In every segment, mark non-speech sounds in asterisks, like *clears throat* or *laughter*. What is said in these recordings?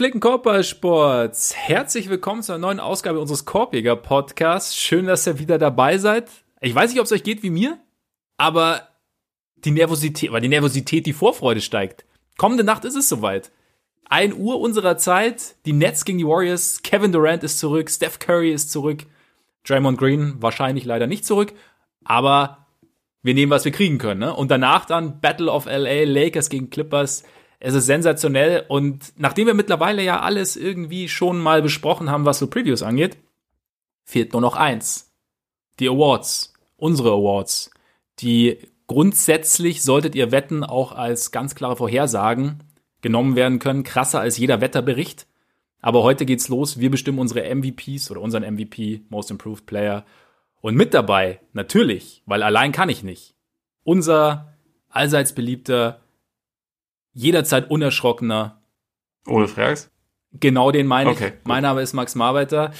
Gepflegten Korbballsports, herzlich willkommen zu einer neuen Ausgabe unseres Korbjäger Podcasts. Schön, dass ihr wieder dabei seid. Ich weiß nicht, ob es euch geht wie mir, aber die Nervosität, weil die Nervosität, die Vorfreude steigt. Kommende Nacht ist es soweit. 1 Uhr unserer Zeit, die Nets gegen die Warriors, Kevin Durant ist zurück, Steph Curry ist zurück, Draymond Green wahrscheinlich leider nicht zurück, aber wir nehmen, was wir kriegen können. Ne? Und danach dann Battle of LA, Lakers gegen Clippers. Es ist sensationell und nachdem wir mittlerweile ja alles irgendwie schon mal besprochen haben, was so Previews angeht, fehlt nur noch eins. Die Awards. Unsere Awards. Die grundsätzlich, solltet ihr wetten, auch als ganz klare Vorhersagen genommen werden können. Krasser als jeder Wetterbericht. Aber heute geht's los. Wir bestimmen unsere MVPs oder unseren MVP, Most Improved Player. Und mit dabei, natürlich, weil allein kann ich nicht, unser allseits beliebter jederzeit unerschrockener. Ole Frags? Genau den meine okay, ich. Mein Name ist Max Marbeiter.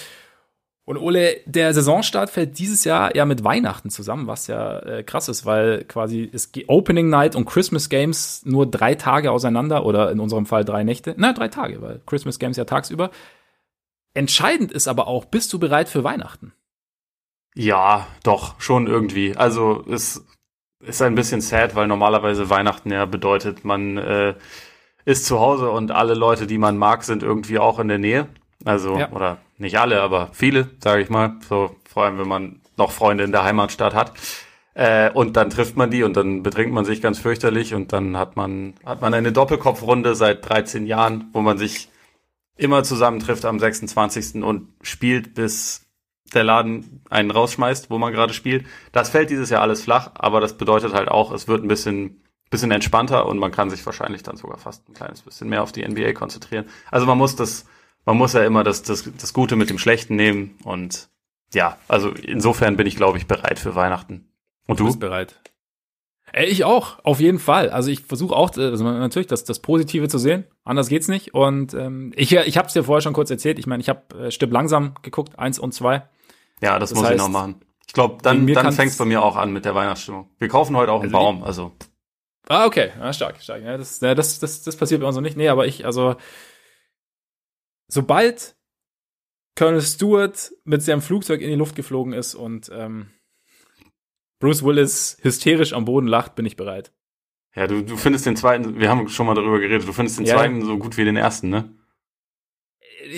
Und Ole, der Saisonstart fällt dieses Jahr ja mit Weihnachten zusammen, was ja äh, krass ist, weil quasi ist Opening Night und Christmas Games nur drei Tage auseinander oder in unserem Fall drei Nächte. Na, drei Tage, weil Christmas Games ja tagsüber. Entscheidend ist aber auch, bist du bereit für Weihnachten? Ja, doch, schon irgendwie. Also es ist ein bisschen sad, weil normalerweise Weihnachten ja bedeutet, man äh, ist zu Hause und alle Leute, die man mag, sind irgendwie auch in der Nähe. Also, ja. oder nicht alle, aber viele, sage ich mal. So, vor allem, wenn man noch Freunde in der Heimatstadt hat. Äh, und dann trifft man die und dann betrinkt man sich ganz fürchterlich und dann hat man, hat man eine Doppelkopfrunde seit 13 Jahren, wo man sich immer zusammentrifft am 26. und spielt, bis der Laden einen rausschmeißt, wo man gerade spielt. Das fällt dieses Jahr alles flach, aber das bedeutet halt auch, es wird ein bisschen, bisschen entspannter und man kann sich wahrscheinlich dann sogar fast ein kleines bisschen mehr auf die NBA konzentrieren. Also man muss das, man muss ja immer das, das, das Gute mit dem Schlechten nehmen und ja, also insofern bin ich, glaube ich, bereit für Weihnachten. Und du? du bist bereit. Ey, ich auch, auf jeden Fall. Also ich versuche auch also natürlich das, das Positive zu sehen. Anders geht's nicht. Und ähm, ich, ich habe es dir vorher schon kurz erzählt. Ich meine, ich habe äh, Stipp langsam geguckt, eins und zwei. Ja, das, das muss heißt, ich noch machen. Ich glaube, dann, dann fängt es bei mir auch an mit der Weihnachtsstimmung. Wir kaufen heute auch einen also Baum, also. Ah, okay. Ja, stark, stark. Ja, das, ja, das, das, das passiert bei uns noch nicht. Nee, aber ich, also, sobald Colonel Stewart mit seinem Flugzeug in die Luft geflogen ist und ähm, Bruce Willis hysterisch am Boden lacht, bin ich bereit. Ja, du, du findest den zweiten, wir haben schon mal darüber geredet, du findest den ja. zweiten so gut wie den ersten, ne?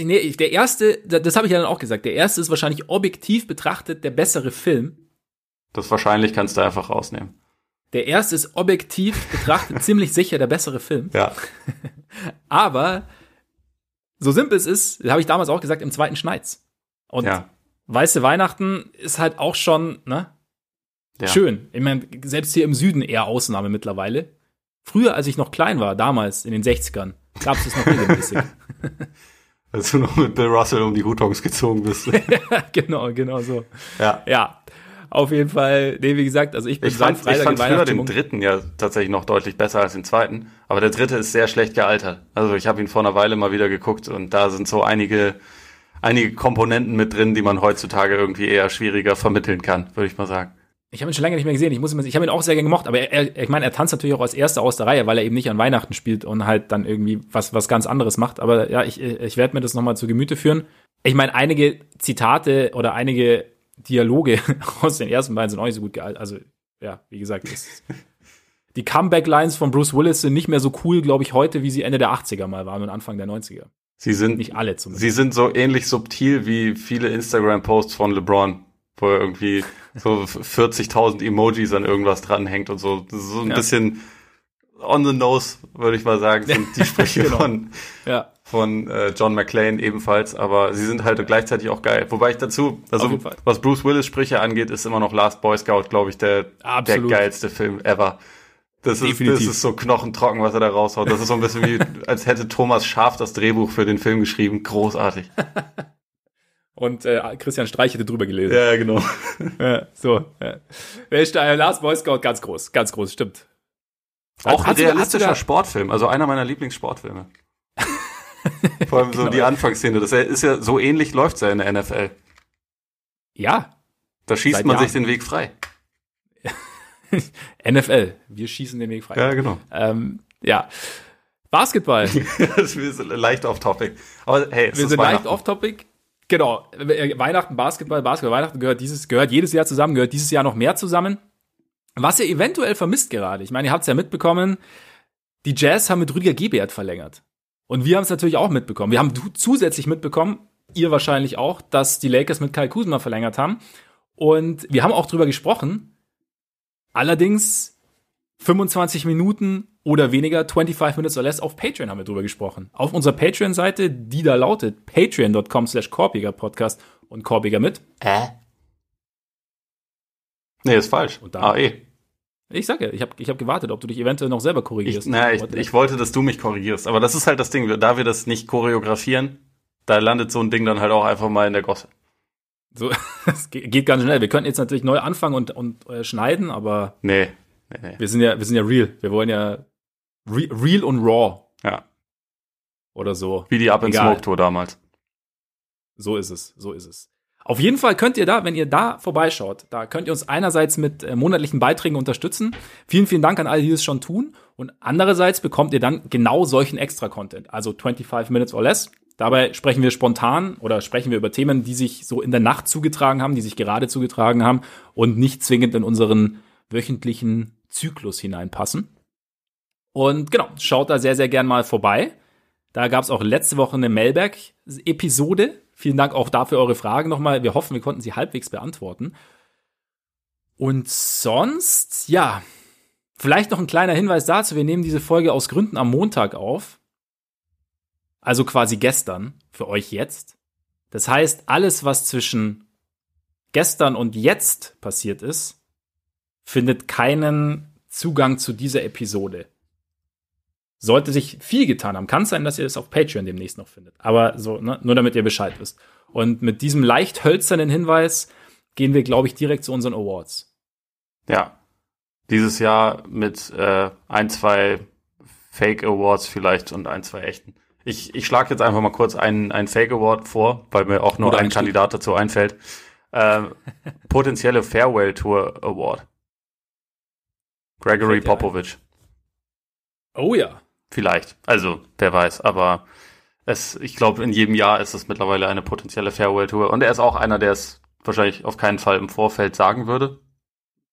Nee, der erste, das habe ich ja dann auch gesagt, der erste ist wahrscheinlich objektiv betrachtet der bessere Film. Das wahrscheinlich kannst du einfach rausnehmen. Der erste ist objektiv betrachtet *laughs* ziemlich sicher der bessere Film. Ja. *laughs* Aber so simpel es ist, habe ich damals auch gesagt, im zweiten Schneitz. Und ja. weiße Weihnachten ist halt auch schon, ne? Ja. Schön. Ich meine, selbst hier im Süden eher Ausnahme mittlerweile. Früher, als ich noch klein war, damals in den 60ern, gab es das noch regelmäßig. *laughs* Als du noch mit Bill Russell um die Hutons gezogen bist. *laughs* genau, genau so. Ja. Ja. Auf jeden Fall, nee, wie gesagt, also ich bin ich fand, Freitag ich fand früher den dritten ja tatsächlich noch deutlich besser als den zweiten, aber der dritte ist sehr schlecht gealtert. Also ich habe ihn vor einer Weile mal wieder geguckt und da sind so einige einige Komponenten mit drin, die man heutzutage irgendwie eher schwieriger vermitteln kann, würde ich mal sagen. Ich habe ihn schon lange nicht mehr gesehen. Ich muss, ich habe ihn auch sehr gerne gemocht, aber er, ich meine, er tanzt natürlich auch als erster aus der Reihe, weil er eben nicht an Weihnachten spielt und halt dann irgendwie was was ganz anderes macht. Aber ja, ich, ich werde mir das nochmal zu Gemüte führen. Ich meine, einige Zitate oder einige Dialoge *laughs* aus den ersten beiden sind auch nicht so gut gealtert. Also ja, wie gesagt, ist, *laughs* die Comeback-Lines von Bruce Willis sind nicht mehr so cool, glaube ich, heute, wie sie Ende der 80er mal waren und Anfang der 90er. Sie sind nicht alle zumindest. Sie sind so ähnlich subtil wie viele Instagram-Posts von LeBron wo er irgendwie so *laughs* 40.000 Emojis an irgendwas dranhängt und so. So ein ja. bisschen on the nose, würde ich mal sagen, sind die *laughs* Sprüche genau. von, ja. von äh, John McClane ebenfalls, aber sie sind halt gleichzeitig auch geil. Wobei ich dazu, also was Bruce Willis Sprüche angeht, ist immer noch Last Boy Scout, glaube ich, der, der geilste Film ever. Das ist, das ist so knochentrocken, was er da raushaut. Das ist so ein bisschen wie, *laughs* als hätte Thomas Schaf das Drehbuch für den Film geschrieben. Großartig. Und äh, Christian Streich hätte drüber gelesen. Ja, genau. *laughs* ja, so. Ja. Äh, Last Boy Scout, ganz groß, ganz groß, stimmt. Auch ein realistischer Sportfilm, also einer meiner Lieblingssportfilme. *laughs* Vor allem so genau. die Anfangsszene, das ist ja so ähnlich läuft's ja in der NFL. Ja. Da schießt Seit man Jahren. sich den Weg frei. *laughs* NFL, wir schießen den Weg frei. Ja, genau. Ähm, ja. Basketball. das ist leicht off-topic. Aber hey, es Wir ist sind leicht off-topic. Genau. Weihnachten, Basketball, Basketball, Weihnachten gehört dieses, gehört jedes Jahr zusammen, gehört dieses Jahr noch mehr zusammen. Was ihr eventuell vermisst gerade. Ich meine, ihr habt es ja mitbekommen. Die Jazz haben mit Rüdiger Gebert verlängert. Und wir haben es natürlich auch mitbekommen. Wir haben zusätzlich mitbekommen, ihr wahrscheinlich auch, dass die Lakers mit Kai Kuzma verlängert haben. Und wir haben auch drüber gesprochen. Allerdings 25 Minuten oder weniger, 25 Minutes or less auf Patreon haben wir drüber gesprochen. Auf unserer Patreon-Seite, die da lautet patreon.com slash Podcast und Korbiger mit. Äh? Nee, ist falsch. Und da, AE. Ich sag ja, ich habe ich hab gewartet, ob du dich eventuell noch selber korrigierst. Ich, na, ich, ich wollte, dass du mich korrigierst. Aber das ist halt das Ding, da wir das nicht choreografieren, da landet so ein Ding dann halt auch einfach mal in der Gosse. So, *laughs* es geht ganz schnell. Wir könnten jetzt natürlich neu anfangen und, und äh, schneiden, aber. Nee, nee, nee. Wir sind ja, wir sind ja real. Wir wollen ja re real und raw. Ja. Oder so. Wie die Up in Smoke Tour damals. So ist es, so ist es. Auf jeden Fall könnt ihr da, wenn ihr da vorbeischaut, da könnt ihr uns einerseits mit äh, monatlichen Beiträgen unterstützen. Vielen, vielen Dank an alle, die es schon tun. Und andererseits bekommt ihr dann genau solchen Extra-Content, also 25 Minutes or less. Dabei sprechen wir spontan oder sprechen wir über Themen, die sich so in der Nacht zugetragen haben, die sich gerade zugetragen haben und nicht zwingend in unseren wöchentlichen Zyklus hineinpassen. Und genau, schaut da sehr, sehr gern mal vorbei. Da gab es auch letzte Woche eine Mailberg-Episode. Vielen Dank auch dafür eure Fragen nochmal. Wir hoffen, wir konnten sie halbwegs beantworten. Und sonst, ja, vielleicht noch ein kleiner Hinweis dazu. Wir nehmen diese Folge aus Gründen am Montag auf. Also quasi gestern, für euch jetzt. Das heißt, alles, was zwischen gestern und jetzt passiert ist, findet keinen Zugang zu dieser Episode. Sollte sich viel getan haben, kann es sein, dass ihr es auf Patreon demnächst noch findet. Aber so, ne, nur damit ihr Bescheid wisst. Und mit diesem leicht hölzernen Hinweis gehen wir, glaube ich, direkt zu unseren Awards. Ja. Dieses Jahr mit äh, ein, zwei Fake Awards vielleicht und ein, zwei echten. Ich, ich schlage jetzt einfach mal kurz einen, einen Fake Award vor, weil mir auch nur Oder ein Kandidat dazu einfällt. Äh, *laughs* potenzielle Farewell Tour Award. Gregory Popovich. Oh ja. Vielleicht. Also, wer weiß. Aber es, ich glaube, in jedem Jahr ist es mittlerweile eine potenzielle Farewell Tour. Und er ist auch einer, der es wahrscheinlich auf keinen Fall im Vorfeld sagen würde.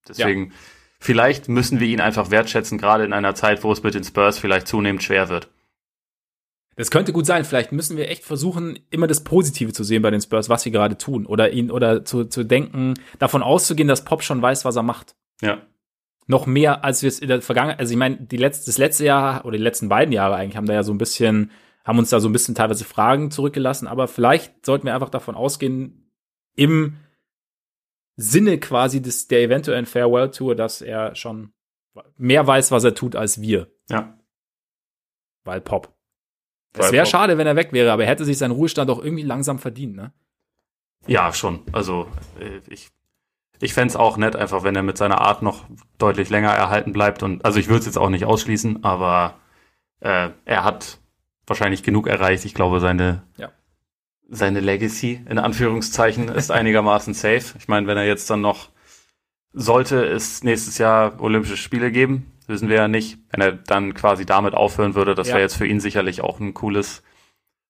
Deswegen, ja. vielleicht müssen wir ihn einfach wertschätzen, gerade in einer Zeit, wo es mit den Spurs vielleicht zunehmend schwer wird. Das könnte gut sein. Vielleicht müssen wir echt versuchen, immer das Positive zu sehen bei den Spurs, was sie gerade tun. Oder ihn, oder zu, zu denken, davon auszugehen, dass Pop schon weiß, was er macht. Ja noch mehr, als wir es in der Vergangenheit, also ich meine, die letzte, das letzte Jahr oder die letzten beiden Jahre eigentlich haben da ja so ein bisschen, haben uns da so ein bisschen teilweise Fragen zurückgelassen, aber vielleicht sollten wir einfach davon ausgehen, im Sinne quasi des, der eventuellen Farewell Tour, dass er schon mehr weiß, was er tut, als wir. Ja. Weil Pop. Es wäre schade, wenn er weg wäre, aber er hätte sich seinen Ruhestand auch irgendwie langsam verdient, ne? Ja, schon. Also, äh, ich ich fände es auch nett, einfach wenn er mit seiner Art noch deutlich länger erhalten bleibt. Und also ich würde es jetzt auch nicht ausschließen, aber äh, er hat wahrscheinlich genug erreicht. Ich glaube, seine, ja. seine Legacy in Anführungszeichen *laughs* ist einigermaßen safe. Ich meine, wenn er jetzt dann noch sollte es nächstes Jahr Olympische Spiele geben, wissen wir ja nicht. Wenn er dann quasi damit aufhören würde, das ja. wäre jetzt für ihn sicherlich auch ein cooles,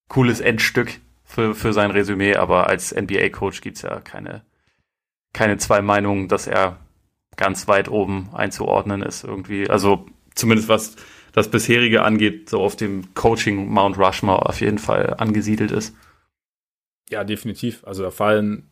cooles Endstück für, für sein Resümee. Aber als NBA-Coach gibt's ja keine keine zwei Meinungen, dass er ganz weit oben einzuordnen ist irgendwie. Also zumindest was das bisherige angeht, so auf dem Coaching Mount Rushmore auf jeden Fall angesiedelt ist. Ja, definitiv. Also da fallen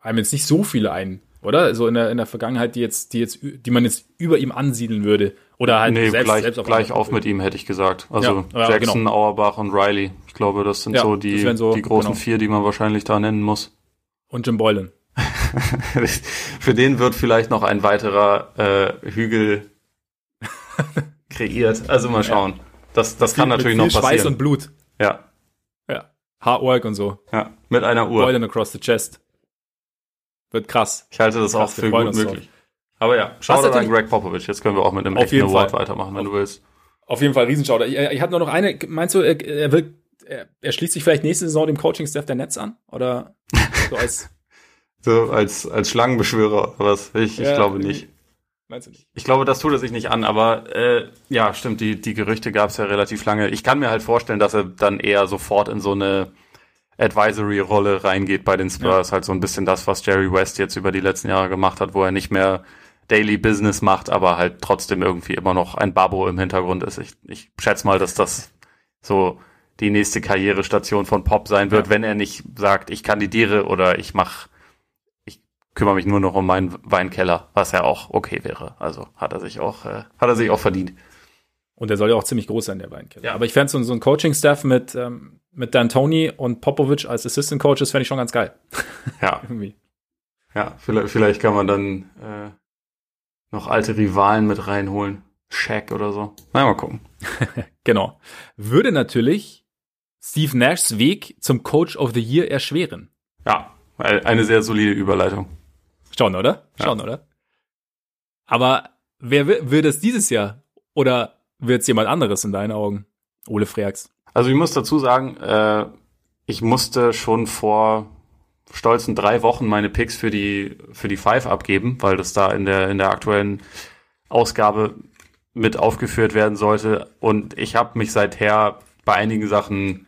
einem jetzt nicht so viele ein, oder? So in der, in der Vergangenheit, die jetzt, die jetzt, die man jetzt über ihm ansiedeln würde. Oder halt nee, selbst, gleich, selbst auf, gleich auf mit ihm, hätte ich gesagt. Also ja, ja, Jackson, genau. Auerbach und Riley. Ich glaube, das sind ja, so die, so, die großen genau. vier, die man wahrscheinlich da nennen muss. Und Jim Boylan. *laughs* Für den wird vielleicht noch ein weiterer äh, Hügel *laughs* kreiert. Also mal schauen. Das, das kann natürlich noch passieren. Schweiß und Blut. Ja. Ja. Hardwork und so. Ja. Mit einer Uhr. Boiling across the chest. Wird krass. Ich halte das krass, auch für gut möglich. Aber ja, schau dir an Greg Popovich. Jetzt können wir auch mit einem echten Award Fall. weitermachen, wenn auf, du willst. Auf jeden Fall Riesenschauder. Ich, ich hatte nur noch eine. Meinst du, er, er, will, er, er schließt sich vielleicht nächste Saison dem Coaching-Staff der Netz an? Oder *laughs* so als So als, als Schlangenbeschwörer oder was? Ich, ja, ich glaube nicht. Meinst du nicht? Ich glaube, das tut er sich nicht an, aber äh, ja, stimmt, die, die Gerüchte gab es ja relativ lange. Ich kann mir halt vorstellen, dass er dann eher sofort in so eine Advisory-Rolle reingeht bei den Spurs. Ja. Halt so ein bisschen das, was Jerry West jetzt über die letzten Jahre gemacht hat, wo er nicht mehr Daily Business macht, aber halt trotzdem irgendwie immer noch ein Babo im Hintergrund ist. Ich, ich schätze mal, dass das so die nächste Karrierestation von Pop sein wird, ja. wenn er nicht sagt, ich kandidiere oder ich mach, ich kümmere mich nur noch um meinen Weinkeller, was ja auch okay wäre. Also hat er sich auch, äh, hat er sich auch verdient. Und der soll ja auch ziemlich groß sein, der Weinkeller. Ja. Aber ich fände so, so ein Coaching-Staff mit, ähm, mit Dan Tony und Popovic als Assistant Coaches fände ich schon ganz geil. *laughs* Ja. Irgendwie. Ja, vielleicht, vielleicht kann man dann äh, noch alte Rivalen mit reinholen. Shaq oder so. Na, mal gucken. *laughs* genau. Würde natürlich Steve Nashs Weg zum Coach of the Year erschweren. Ja, eine sehr solide Überleitung. Schon, oder? Schon, ja. oder? Aber wer wird es dieses Jahr? Oder wird es jemand anderes in deinen Augen? Ole Freaks. Also ich muss dazu sagen, äh, ich musste schon vor stolzen drei Wochen meine Picks für die für die Five abgeben, weil das da in der in der aktuellen Ausgabe mit aufgeführt werden sollte. Und ich habe mich seither bei einigen Sachen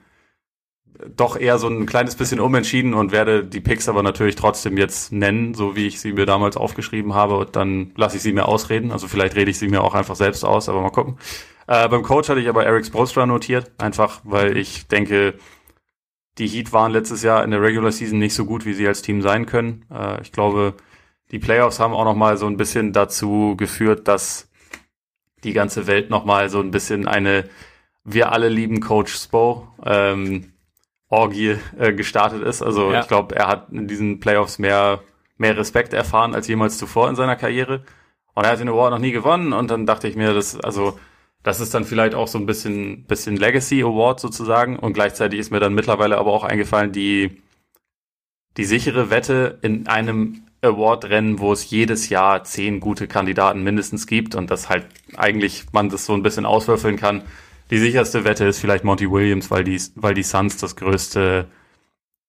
doch eher so ein kleines bisschen umentschieden und werde die Picks aber natürlich trotzdem jetzt nennen, so wie ich sie mir damals aufgeschrieben habe. Und dann lasse ich sie mir ausreden. Also vielleicht rede ich sie mir auch einfach selbst aus, aber mal gucken. Äh, beim Coach hatte ich aber Eric Spolstra notiert, einfach weil ich denke, die Heat waren letztes Jahr in der Regular Season nicht so gut, wie sie als Team sein können. Äh, ich glaube, die Playoffs haben auch noch mal so ein bisschen dazu geführt, dass die ganze Welt noch mal so ein bisschen eine wir alle lieben Coach Spo ähm, Orgie äh, gestartet ist. Also ja. ich glaube, er hat in diesen Playoffs mehr, mehr Respekt erfahren als jemals zuvor in seiner Karriere. Und er hat den Award noch nie gewonnen. Und dann dachte ich mir, das, also, das ist dann vielleicht auch so ein bisschen, bisschen Legacy Award sozusagen. Und gleichzeitig ist mir dann mittlerweile aber auch eingefallen, die, die sichere Wette in einem Award-Rennen, wo es jedes Jahr zehn gute Kandidaten mindestens gibt und das halt eigentlich man das so ein bisschen auswürfeln kann die sicherste Wette ist vielleicht Monty Williams, weil die, weil die Suns das größte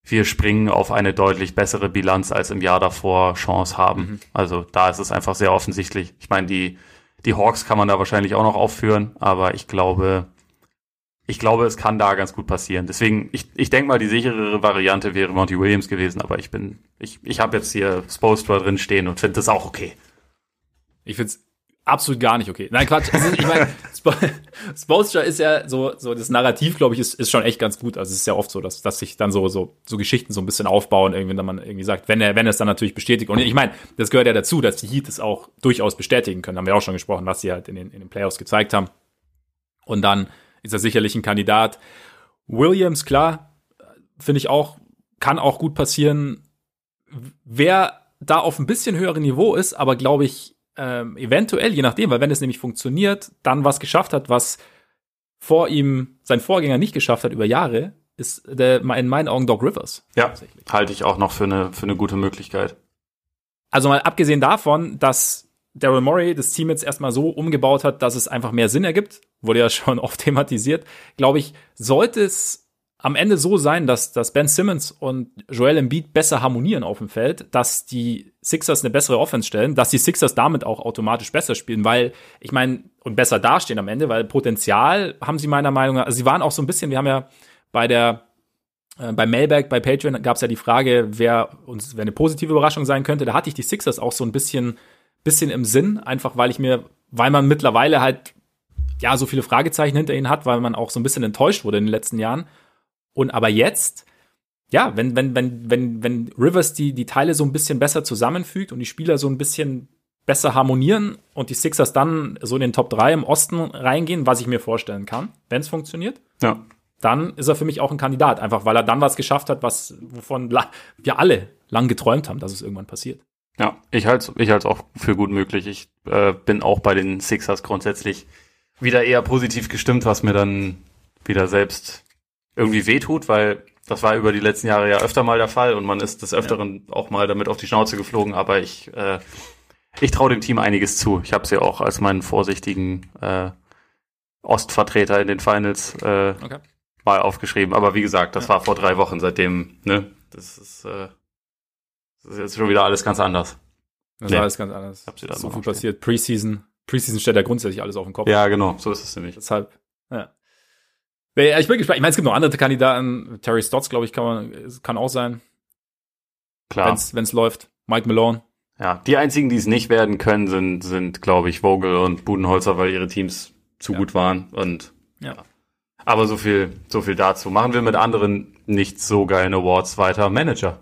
wir springen auf eine deutlich bessere Bilanz als im Jahr davor Chance haben. Mhm. Also da ist es einfach sehr offensichtlich. Ich meine, die, die Hawks kann man da wahrscheinlich auch noch aufführen, aber ich glaube, ich glaube, es kann da ganz gut passieren. Deswegen, ich, ich denke mal, die sicherere Variante wäre Monty Williams gewesen, aber ich bin, ich, ich habe jetzt hier Spostra drin stehen und finde das auch okay. Ich finde es absolut gar nicht okay. Nein, Quatsch. Also, ich meine, *laughs* Sp Spolstra ist ja so, so das Narrativ, glaube ich, ist, ist schon echt ganz gut. Also es ist ja oft so, dass, dass sich dann so, so, so Geschichten so ein bisschen aufbauen, irgendwie, wenn man irgendwie sagt, wenn er, wenn er es dann natürlich bestätigt. Und ich meine, das gehört ja dazu, dass die Heat es auch durchaus bestätigen können. Haben wir auch schon gesprochen, was sie halt in den, in den Playoffs gezeigt haben. Und dann ist er sicherlich ein Kandidat. Williams, klar, finde ich auch, kann auch gut passieren. Wer da auf ein bisschen höherem Niveau ist, aber glaube ich, ähm, eventuell, je nachdem, weil wenn es nämlich funktioniert, dann was geschafft hat, was vor ihm sein Vorgänger nicht geschafft hat über Jahre, ist der, in meinen Augen Doc Rivers. Ja, halte ich auch noch für eine, für eine gute Möglichkeit. Also mal abgesehen davon, dass Daryl Morey das Team jetzt erstmal so umgebaut hat, dass es einfach mehr Sinn ergibt, wurde ja *laughs* schon oft thematisiert, glaube ich, sollte es am Ende so sein, dass, dass Ben Simmons und Joel Embiid besser harmonieren auf dem Feld, dass die Sixers eine bessere Offense stellen, dass die Sixers damit auch automatisch besser spielen, weil ich meine, und besser dastehen am Ende, weil Potenzial haben sie meiner Meinung nach, also sie waren auch so ein bisschen, wir haben ja bei der äh, bei Mailback, bei Patreon gab es ja die Frage, wer uns wer eine positive Überraschung sein könnte. Da hatte ich die Sixers auch so ein bisschen, bisschen im Sinn, einfach weil ich mir, weil man mittlerweile halt ja so viele Fragezeichen hinter ihnen hat, weil man auch so ein bisschen enttäuscht wurde in den letzten Jahren. Und aber jetzt, ja, wenn, wenn, wenn, wenn, wenn Rivers die, die Teile so ein bisschen besser zusammenfügt und die Spieler so ein bisschen besser harmonieren und die Sixers dann so in den Top 3 im Osten reingehen, was ich mir vorstellen kann, wenn es funktioniert. Ja. Dann ist er für mich auch ein Kandidat, einfach weil er dann was geschafft hat, was, wovon wir alle lang geträumt haben, dass es irgendwann passiert. Ja, ich halte ich halte auch für gut möglich. Ich äh, bin auch bei den Sixers grundsätzlich wieder eher positiv gestimmt, was mir dann wieder selbst irgendwie wehtut, weil das war über die letzten Jahre ja öfter mal der Fall und man ist des Öfteren ja. auch mal damit auf die Schnauze geflogen, aber ich, äh, ich traue dem Team einiges zu. Ich habe sie auch als meinen vorsichtigen äh, Ostvertreter in den Finals äh, okay. mal aufgeschrieben. Aber wie gesagt, das ja. war vor drei Wochen, seitdem, ne, das ist, äh, das ist jetzt schon wieder alles ganz anders. Das nee. alles ganz anders. Hab sie da so viel passiert. Preseason. Preseason stellt ja grundsätzlich alles auf den Kopf. Ja, genau. So ist es nämlich. Deshalb, ja. Ich bin gespannt. Ich meine, es gibt noch andere Kandidaten. Terry Stotts, glaube ich, kann man, kann auch sein. Klar. Wenn es läuft. Mike Malone. Ja, die einzigen, die es nicht werden können, sind, sind glaube ich, Vogel und Budenholzer, weil ihre Teams zu ja. gut waren. Und ja. Aber so viel, so viel dazu. Machen wir mit anderen nicht so geilen Awards weiter. Manager.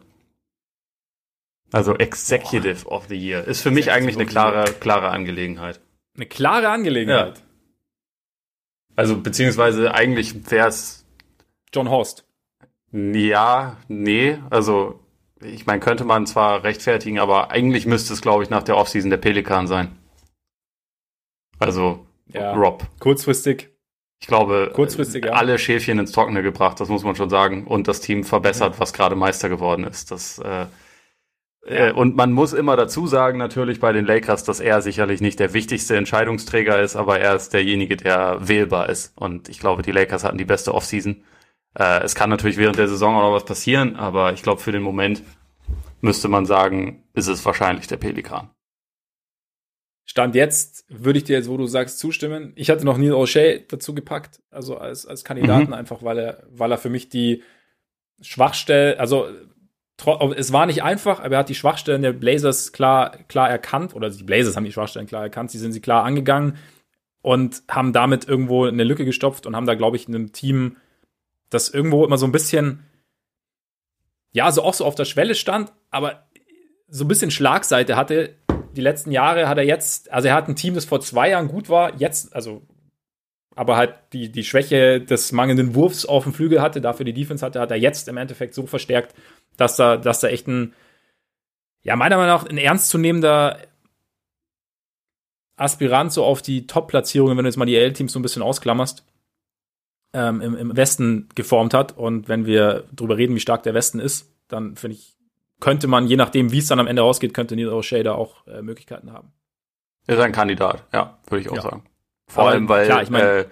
Also Executive Boah. of the Year. Ist für mich eigentlich eine klare, klare Angelegenheit. Eine klare Angelegenheit. Ja. Also, beziehungsweise eigentlich wäre es. John Horst. Ja, nee. Also, ich meine, könnte man zwar rechtfertigen, aber eigentlich müsste es, glaube ich, nach der Offseason der Pelikan sein. Also, ja, Rob. Kurzfristig. Ich glaube, Kurzfristig, ja. alle Schäfchen ins Trockene gebracht, das muss man schon sagen. Und das Team verbessert, mhm. was gerade Meister geworden ist. Das, äh, äh, und man muss immer dazu sagen, natürlich bei den Lakers, dass er sicherlich nicht der wichtigste Entscheidungsträger ist, aber er ist derjenige, der wählbar ist. Und ich glaube, die Lakers hatten die beste Offseason. Äh, es kann natürlich während der Saison auch noch was passieren, aber ich glaube, für den Moment müsste man sagen, ist es wahrscheinlich der Pelikan. Stand jetzt würde ich dir jetzt, wo du sagst, zustimmen. Ich hatte noch Neil O'Shea dazu gepackt, also als, als Kandidaten, mhm. einfach weil er, weil er für mich die Schwachstelle, also es war nicht einfach, aber er hat die Schwachstellen der Blazers klar, klar erkannt, oder die Blazers haben die Schwachstellen klar erkannt, sie sind sie klar angegangen und haben damit irgendwo eine Lücke gestopft und haben da, glaube ich, einem Team, das irgendwo immer so ein bisschen, ja, so auch so auf der Schwelle stand, aber so ein bisschen Schlagseite hatte, die letzten Jahre hat er jetzt, also er hat ein Team, das vor zwei Jahren gut war, jetzt, also, aber halt die, die Schwäche des mangelnden Wurfs auf dem Flügel hatte, dafür die Defense hatte, hat er jetzt im Endeffekt so verstärkt, dass da, dass da echt ein, ja, meiner Meinung nach ein ernstzunehmender Aspirant so auf die Top-Platzierungen, wenn du jetzt mal die L-Teams so ein bisschen ausklammerst, ähm, im, im Westen geformt hat. Und wenn wir drüber reden, wie stark der Westen ist, dann finde ich, könnte man, je nachdem, wie es dann am Ende rausgeht, könnte Neil O'Shea da auch äh, Möglichkeiten haben. Ist ein Kandidat, ja, würde ich auch ja. sagen. Vor Aber allem, weil klar, ich mein, äh,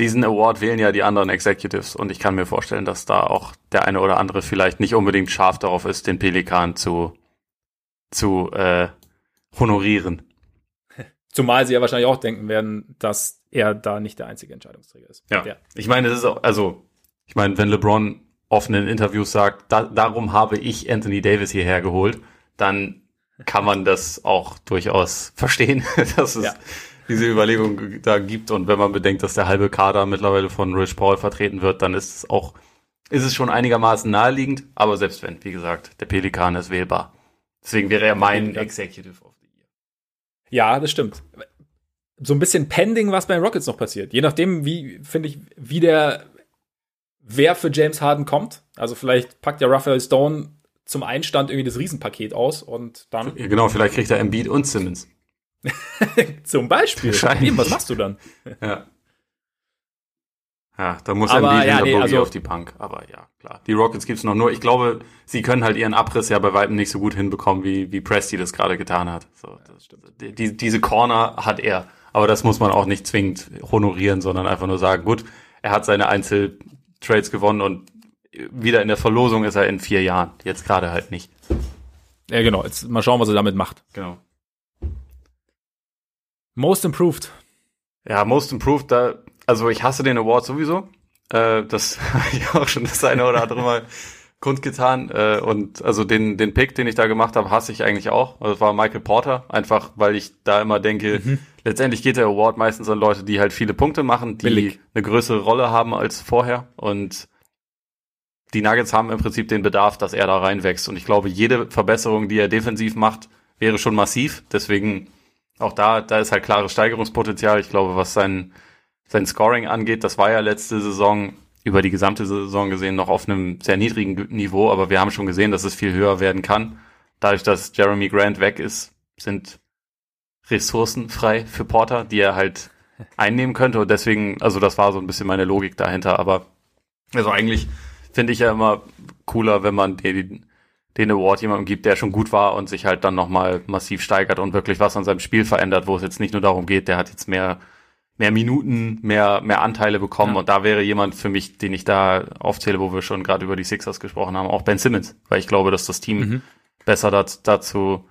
diesen Award wählen ja die anderen Executives und ich kann mir vorstellen, dass da auch der eine oder andere vielleicht nicht unbedingt scharf darauf ist, den Pelikan zu, zu äh, honorieren. *laughs* Zumal sie ja wahrscheinlich auch denken werden, dass er da nicht der einzige Entscheidungsträger ist. Ja, ich meine, das ist auch, also, ich meine, wenn LeBron offenen Interviews sagt, da, darum habe ich Anthony Davis hierher geholt, dann kann man das auch durchaus verstehen, *laughs* dass es ja. Diese Überlegung da gibt. Und wenn man bedenkt, dass der halbe Kader mittlerweile von Rich Paul vertreten wird, dann ist es auch, ist es schon einigermaßen naheliegend. Aber selbst wenn, wie gesagt, der Pelikan ist wählbar. Deswegen wäre er mein Executive of the Year. Ja, das stimmt. So ein bisschen pending, was bei den Rockets noch passiert. Je nachdem, wie, finde ich, wie der wer für James Harden kommt. Also vielleicht packt ja Raphael Stone zum Einstand irgendwie das Riesenpaket aus und dann. Ja, genau, vielleicht kriegt er Embiid und Simmons. *laughs* zum Beispiel. Wahrscheinlich. was machst du dann? *laughs* ja. Ja, da muss aber, Embiid ja, nee, also, auf die Punk. Aber ja, klar. Die Rockets gibt's noch nur. Ich glaube, sie können halt ihren Abriss ja bei weitem nicht so gut hinbekommen, wie, wie Presti das gerade getan hat. So, das, die, diese Corner hat er. Aber das muss man auch nicht zwingend honorieren, sondern einfach nur sagen, gut, er hat seine Einzel Trades gewonnen und wieder in der Verlosung ist er in vier Jahren. Jetzt gerade halt nicht. Ja, genau. Jetzt mal schauen, was er damit macht. Genau. Most Improved. Ja, Most Improved, da, also ich hasse den Award sowieso. Äh, das *laughs* habe ich auch schon das eine oder andere Mal kundgetan. Äh, und also den, den Pick, den ich da gemacht habe, hasse ich eigentlich auch. Also das war Michael Porter, einfach weil ich da immer denke, mhm. letztendlich geht der Award meistens an Leute, die halt viele Punkte machen, die Billig. eine größere Rolle haben als vorher. Und die Nuggets haben im Prinzip den Bedarf, dass er da reinwächst. Und ich glaube, jede Verbesserung, die er defensiv macht, wäre schon massiv. Deswegen auch da, da ist halt klares Steigerungspotenzial. Ich glaube, was sein, sein Scoring angeht, das war ja letzte Saison über die gesamte Saison gesehen noch auf einem sehr niedrigen Niveau, aber wir haben schon gesehen, dass es viel höher werden kann. Dadurch, dass Jeremy Grant weg ist, sind Ressourcen frei für Porter, die er halt einnehmen könnte. Und deswegen, also das war so ein bisschen meine Logik dahinter. Aber also eigentlich finde ich ja immer cooler, wenn man den, den Award jemandem gibt, der schon gut war und sich halt dann nochmal massiv steigert und wirklich was an seinem Spiel verändert, wo es jetzt nicht nur darum geht, der hat jetzt mehr mehr Minuten, mehr, mehr Anteile bekommen. Ja. Und da wäre jemand für mich, den ich da aufzähle, wo wir schon gerade über die Sixers gesprochen haben, auch Ben Simmons, weil ich glaube, dass das Team mhm. besser dat, dazu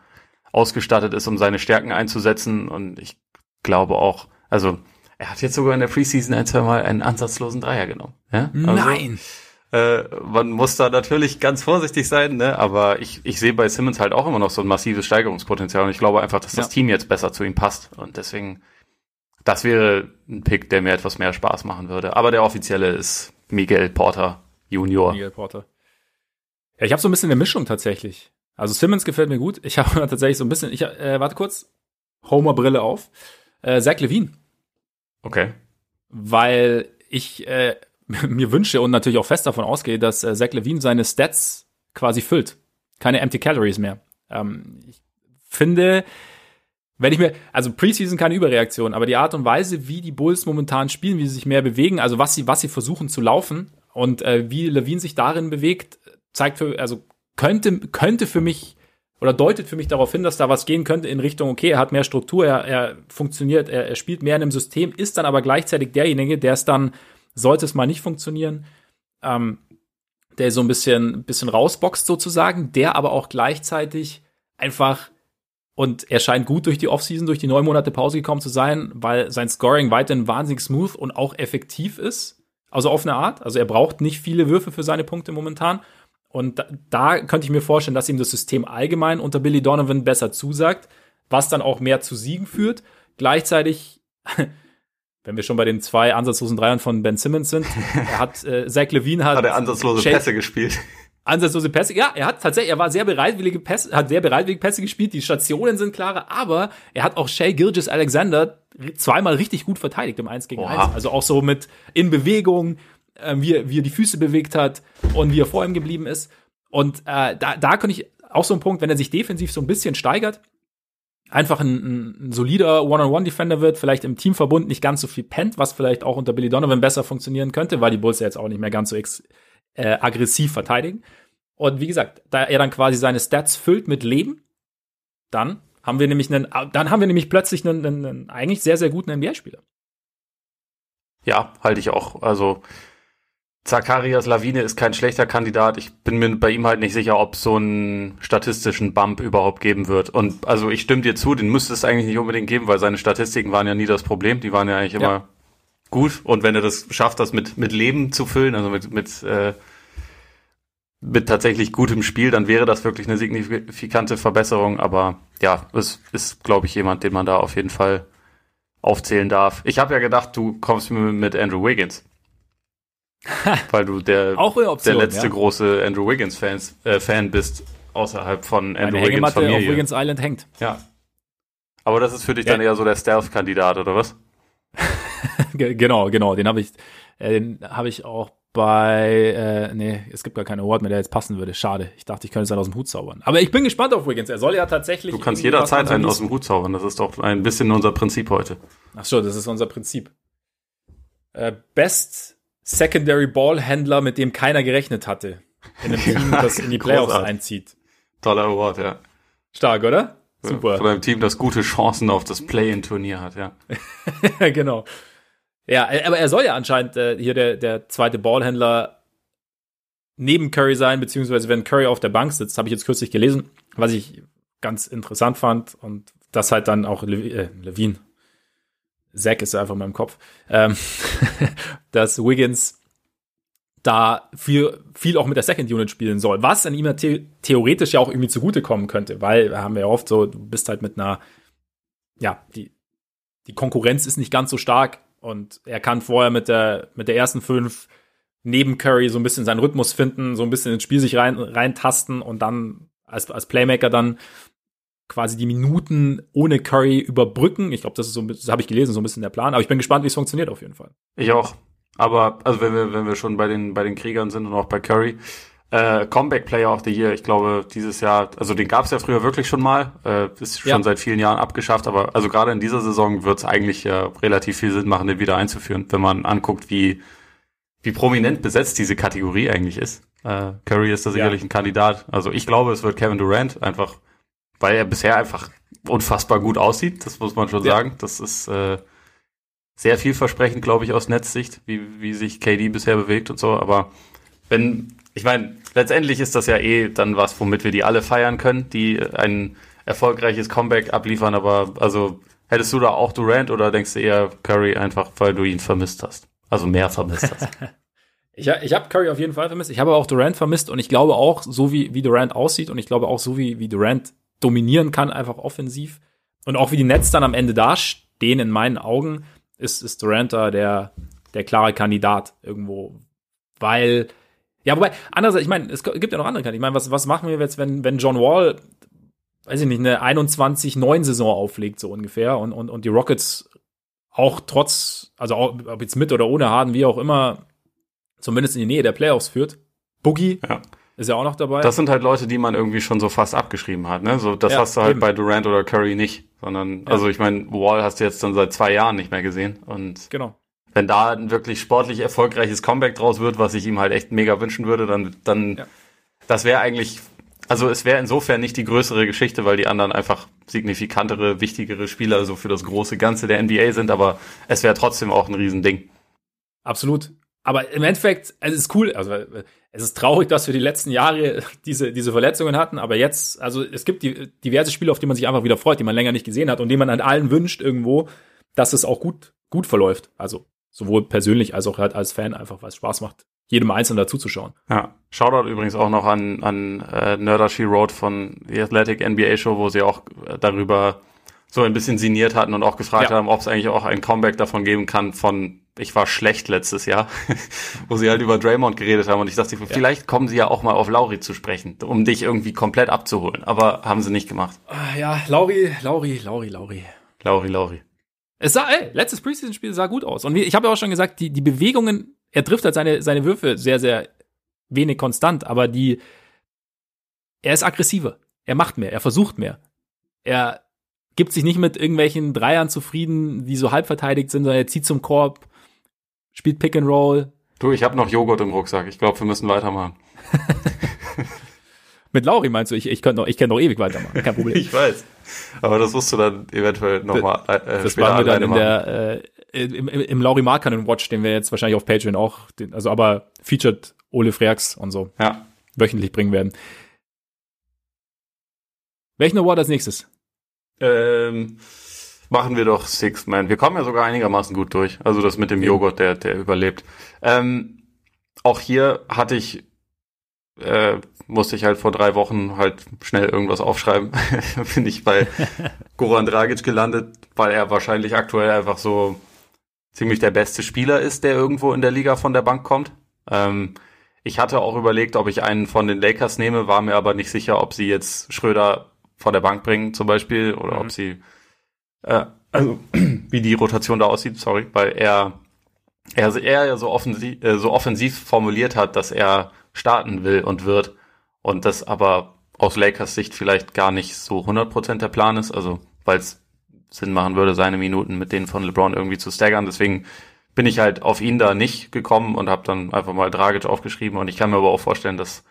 ausgestattet ist, um seine Stärken einzusetzen. Und ich glaube auch, also er hat jetzt sogar in der Preseason ein, zwei Mal einen ansatzlosen Dreier genommen. Ja? Also, Nein! Äh, man muss da natürlich ganz vorsichtig sein, ne? aber ich, ich sehe bei Simmons halt auch immer noch so ein massives Steigerungspotenzial und ich glaube einfach, dass das ja. Team jetzt besser zu ihm passt und deswegen, das wäre ein Pick, der mir etwas mehr Spaß machen würde. Aber der offizielle ist Miguel Porter Junior. Miguel Porter. Ja, ich habe so ein bisschen eine Mischung tatsächlich. Also Simmons gefällt mir gut. Ich *laughs* habe tatsächlich so ein bisschen, ich äh, warte kurz, Homer-Brille auf. Äh, Zach Levine. Okay. Weil ich äh, mir wünsche und natürlich auch fest davon ausgehe, dass äh, Zach Levine seine Stats quasi füllt. Keine Empty Calories mehr. Ähm, ich finde, wenn ich mir, also Preseason keine Überreaktion, aber die Art und Weise, wie die Bulls momentan spielen, wie sie sich mehr bewegen, also was sie, was sie versuchen zu laufen und äh, wie Levine sich darin bewegt, zeigt für, also könnte, könnte für mich oder deutet für mich darauf hin, dass da was gehen könnte in Richtung, okay, er hat mehr Struktur, er, er funktioniert, er, er spielt mehr in einem System, ist dann aber gleichzeitig derjenige, der es dann sollte es mal nicht funktionieren, ähm, der so ein bisschen, bisschen rausboxt sozusagen, der aber auch gleichzeitig einfach und er scheint gut durch die Offseason, durch die neun Monate Pause gekommen zu sein, weil sein Scoring weiterhin wahnsinnig smooth und auch effektiv ist. Also auf eine Art. Also er braucht nicht viele Würfe für seine Punkte momentan. Und da, da könnte ich mir vorstellen, dass ihm das System allgemein unter Billy Donovan besser zusagt, was dann auch mehr zu Siegen führt. Gleichzeitig *laughs* wenn wir schon bei den zwei ansatzlosen Dreiern von Ben Simmons sind, er hat äh, Zach Levine hat, hat er ansatzlose Shake, Pässe gespielt. Ansatzlose Pässe, ja, er hat tatsächlich, er war sehr bereitwillige Pässe, hat sehr bereitwillige Pässe gespielt, die Stationen sind klare, aber er hat auch Shay Gilgis Alexander zweimal richtig gut verteidigt im 1 gegen 1. Also auch so mit in Bewegung, äh, wie, er, wie er die Füße bewegt hat und wie er vor ihm geblieben ist. Und äh, da, da könnte ich auch so ein Punkt, wenn er sich defensiv so ein bisschen steigert, einfach ein, ein solider One-on-One-Defender wird, vielleicht im Teamverbund nicht ganz so viel pennt, was vielleicht auch unter Billy Donovan besser funktionieren könnte, weil die Bulls ja jetzt auch nicht mehr ganz so ex, äh, aggressiv verteidigen. Und wie gesagt, da er dann quasi seine Stats füllt mit Leben, dann haben wir nämlich einen, dann haben wir nämlich plötzlich einen, einen, einen eigentlich sehr, sehr guten NBA-Spieler. Ja, halte ich auch. Also Zacharias Lawine ist kein schlechter Kandidat. Ich bin mir bei ihm halt nicht sicher, ob es so einen statistischen Bump überhaupt geben wird. Und also ich stimme dir zu, den müsste es eigentlich nicht unbedingt geben, weil seine Statistiken waren ja nie das Problem. Die waren ja eigentlich immer ja. gut. Und wenn er das schafft, das mit, mit Leben zu füllen, also mit, mit, äh, mit tatsächlich gutem Spiel, dann wäre das wirklich eine signifikante Verbesserung. Aber ja, es ist, glaube ich, jemand, den man da auf jeden Fall aufzählen darf. Ich habe ja gedacht, du kommst mit Andrew Wiggins. *laughs* Weil du der, Option, der letzte ja. große Andrew Wiggins Fans, äh, Fan bist, außerhalb von Andrew Meine Wiggins Familie. auf Wiggins Island hängt. Ja. Aber das ist für dich ja. dann eher so der Stealth-Kandidat, oder was? *laughs* genau, genau. Den habe ich, äh, den habe ich auch bei, äh, nee, es gibt gar keinen Award mehr, der jetzt passen würde. Schade. Ich dachte, ich könnte es dann aus dem Hut zaubern. Aber ich bin gespannt auf Wiggins. Er soll ja tatsächlich. Du kannst jederzeit einen aus dem Hut zaubern. Das ist doch ein bisschen unser Prinzip heute. Ach so, das ist unser Prinzip. Äh, Best Secondary Ballhändler, mit dem keiner gerechnet hatte. In einem *laughs* Team, das in die Playoffs einzieht. Toller Award, ja. Stark, oder? Super. Von einem Team, das gute Chancen auf das Play-in-Turnier hat, ja. *laughs* genau. Ja, aber er soll ja anscheinend äh, hier der, der zweite Ballhändler neben Curry sein, beziehungsweise wenn Curry auf der Bank sitzt, habe ich jetzt kürzlich gelesen, was ich ganz interessant fand und das halt dann auch Le äh, Levine, Zack ist einfach in meinem Kopf, ähm, *laughs* dass Wiggins da viel, viel auch mit der Second Unit spielen soll, was an ihm the theoretisch ja auch irgendwie zugutekommen könnte, weil haben wir ja oft so, du bist halt mit einer, ja, die, die Konkurrenz ist nicht ganz so stark und er kann vorher mit der, mit der ersten fünf neben Curry so ein bisschen seinen Rhythmus finden, so ein bisschen ins Spiel sich rein, reintasten und dann als, als Playmaker dann quasi die Minuten ohne Curry überbrücken. Ich glaube, das ist so, das habe ich gelesen, so ein bisschen der Plan. Aber ich bin gespannt, wie es funktioniert auf jeden Fall. Ich auch. Aber also wenn wir wenn wir schon bei den bei den Kriegern sind und auch bei Curry, äh, Comeback Player of the Year, ich glaube dieses Jahr, also den gab es ja früher wirklich schon mal, äh, ist schon ja. seit vielen Jahren abgeschafft, aber also gerade in dieser Saison wird es eigentlich ja relativ viel Sinn machen, den wieder einzuführen, wenn man anguckt, wie wie prominent besetzt diese Kategorie eigentlich ist. Äh, Curry ist da sicherlich ja. ein Kandidat. Also ich glaube, es wird Kevin Durant einfach weil er bisher einfach unfassbar gut aussieht, das muss man schon ja. sagen. Das ist äh, sehr vielversprechend, glaube ich, aus Netzsicht, wie, wie sich KD bisher bewegt und so. Aber wenn, ich meine, letztendlich ist das ja eh dann was, womit wir die alle feiern können, die einen erfolgreiches Comeback abliefern, aber also hättest du da auch Durant oder denkst du eher Curry einfach, weil du ihn vermisst hast? Also mehr vermisst hast. *laughs* ich ich habe Curry auf jeden Fall vermisst. Ich habe auch Durant vermisst und ich glaube auch, so wie, wie Durant aussieht und ich glaube auch so wie, wie Durant dominieren kann, einfach offensiv und auch wie die Nets dann am Ende dastehen, in meinen Augen, ist, ist Durant da der, der klare Kandidat irgendwo. Weil, ja, wobei, andererseits, ich meine, es gibt ja noch andere Kandidaten. Ich meine, was, was machen wir jetzt, wenn, wenn John Wall weiß ich nicht, eine 21-9-Saison auflegt, so ungefähr, und, und, und die Rockets auch trotz, also auch, ob jetzt mit oder ohne Harden, wie auch immer, zumindest in die Nähe der Playoffs führt. Boogie ja. Ist ja auch noch dabei. Das sind halt Leute, die man irgendwie schon so fast abgeschrieben hat, ne? So, das ja, hast du halt eben. bei Durant oder Curry nicht, sondern, ja. also ich meine, Wall hast du jetzt dann seit zwei Jahren nicht mehr gesehen und. Genau. Wenn da ein wirklich sportlich erfolgreiches Comeback draus wird, was ich ihm halt echt mega wünschen würde, dann, dann, das wäre eigentlich also es wäre insofern nicht die größere Geschichte, weil die anderen einfach signifikantere, wichtigere Spieler so für das große Ganze der NBA sind, aber es wäre trotzdem auch ein Riesending. Absolut. Aber im Endeffekt, es ist cool, also es ist traurig, dass wir die letzten Jahre diese, diese Verletzungen hatten, aber jetzt, also es gibt die, diverse Spiele, auf die man sich einfach wieder freut, die man länger nicht gesehen hat und die man an allen wünscht irgendwo, dass es auch gut, gut verläuft. Also sowohl persönlich als auch halt als Fan einfach, weil es Spaß macht, jedem Einzelnen dazuzuschauen. Ja, Shoutout übrigens auch noch an, an äh, Nerder She Wrote von The Athletic NBA Show, wo sie auch äh, darüber so ein bisschen signiert hatten und auch gefragt ja. haben, ob es eigentlich auch ein Comeback davon geben kann von ich war schlecht letztes Jahr, *laughs* wo sie halt über Draymond geredet haben und ich dachte, vielleicht kommen sie ja auch mal auf Lauri zu sprechen, um dich irgendwie komplett abzuholen, aber haben sie nicht gemacht. Ah, ja, Lauri, Lauri, Lauri, Lauri. Lauri, Lauri. Es sah, ey, letztes Preseason-Spiel sah gut aus. Und ich habe ja auch schon gesagt, die, die Bewegungen er trifft halt seine, seine Würfe sehr, sehr wenig konstant, aber die, er ist aggressiver. Er macht mehr, er versucht mehr. Er gibt sich nicht mit irgendwelchen Dreiern zufrieden, die so halb verteidigt sind, sondern er zieht zum Korb, spielt Pick and Roll. Du, ich habe noch Joghurt im Rucksack. Ich glaube, wir müssen weitermachen. *laughs* mit Lauri meinst du, ich, ich könnte noch, ich kann noch ewig weitermachen, kein Problem. *laughs* ich weiß. Aber das musst du dann eventuell nochmal äh, das machen wir dann in machen. der, äh, im, im, im Lauri Markkanen Watch, den wir jetzt wahrscheinlich auf Patreon auch, den, also aber featured Ole Freaks und so ja. wöchentlich bringen werden. Welchen Award als nächstes? Ähm, machen wir doch Six Man. Wir kommen ja sogar einigermaßen gut durch. Also das mit dem Joghurt, der, der überlebt. Ähm, auch hier hatte ich, äh, musste ich halt vor drei Wochen halt schnell irgendwas aufschreiben. *laughs* Bin ich bei *laughs* Goran Dragic gelandet, weil er wahrscheinlich aktuell einfach so ziemlich der beste Spieler ist, der irgendwo in der Liga von der Bank kommt. Ähm, ich hatte auch überlegt, ob ich einen von den Lakers nehme, war mir aber nicht sicher, ob sie jetzt Schröder von der Bank bringen zum Beispiel oder mhm. ob sie äh, also *clears throat* wie die Rotation da aussieht, sorry, weil er er, er ja so offensiv, äh, so offensiv formuliert hat, dass er starten will und wird und das aber aus Lakers Sicht vielleicht gar nicht so 100% der Plan ist, also weil es Sinn machen würde, seine Minuten mit denen von LeBron irgendwie zu staggern. Deswegen bin ich halt auf ihn da nicht gekommen und habe dann einfach mal Dragic aufgeschrieben. Und ich kann mir aber auch vorstellen, dass,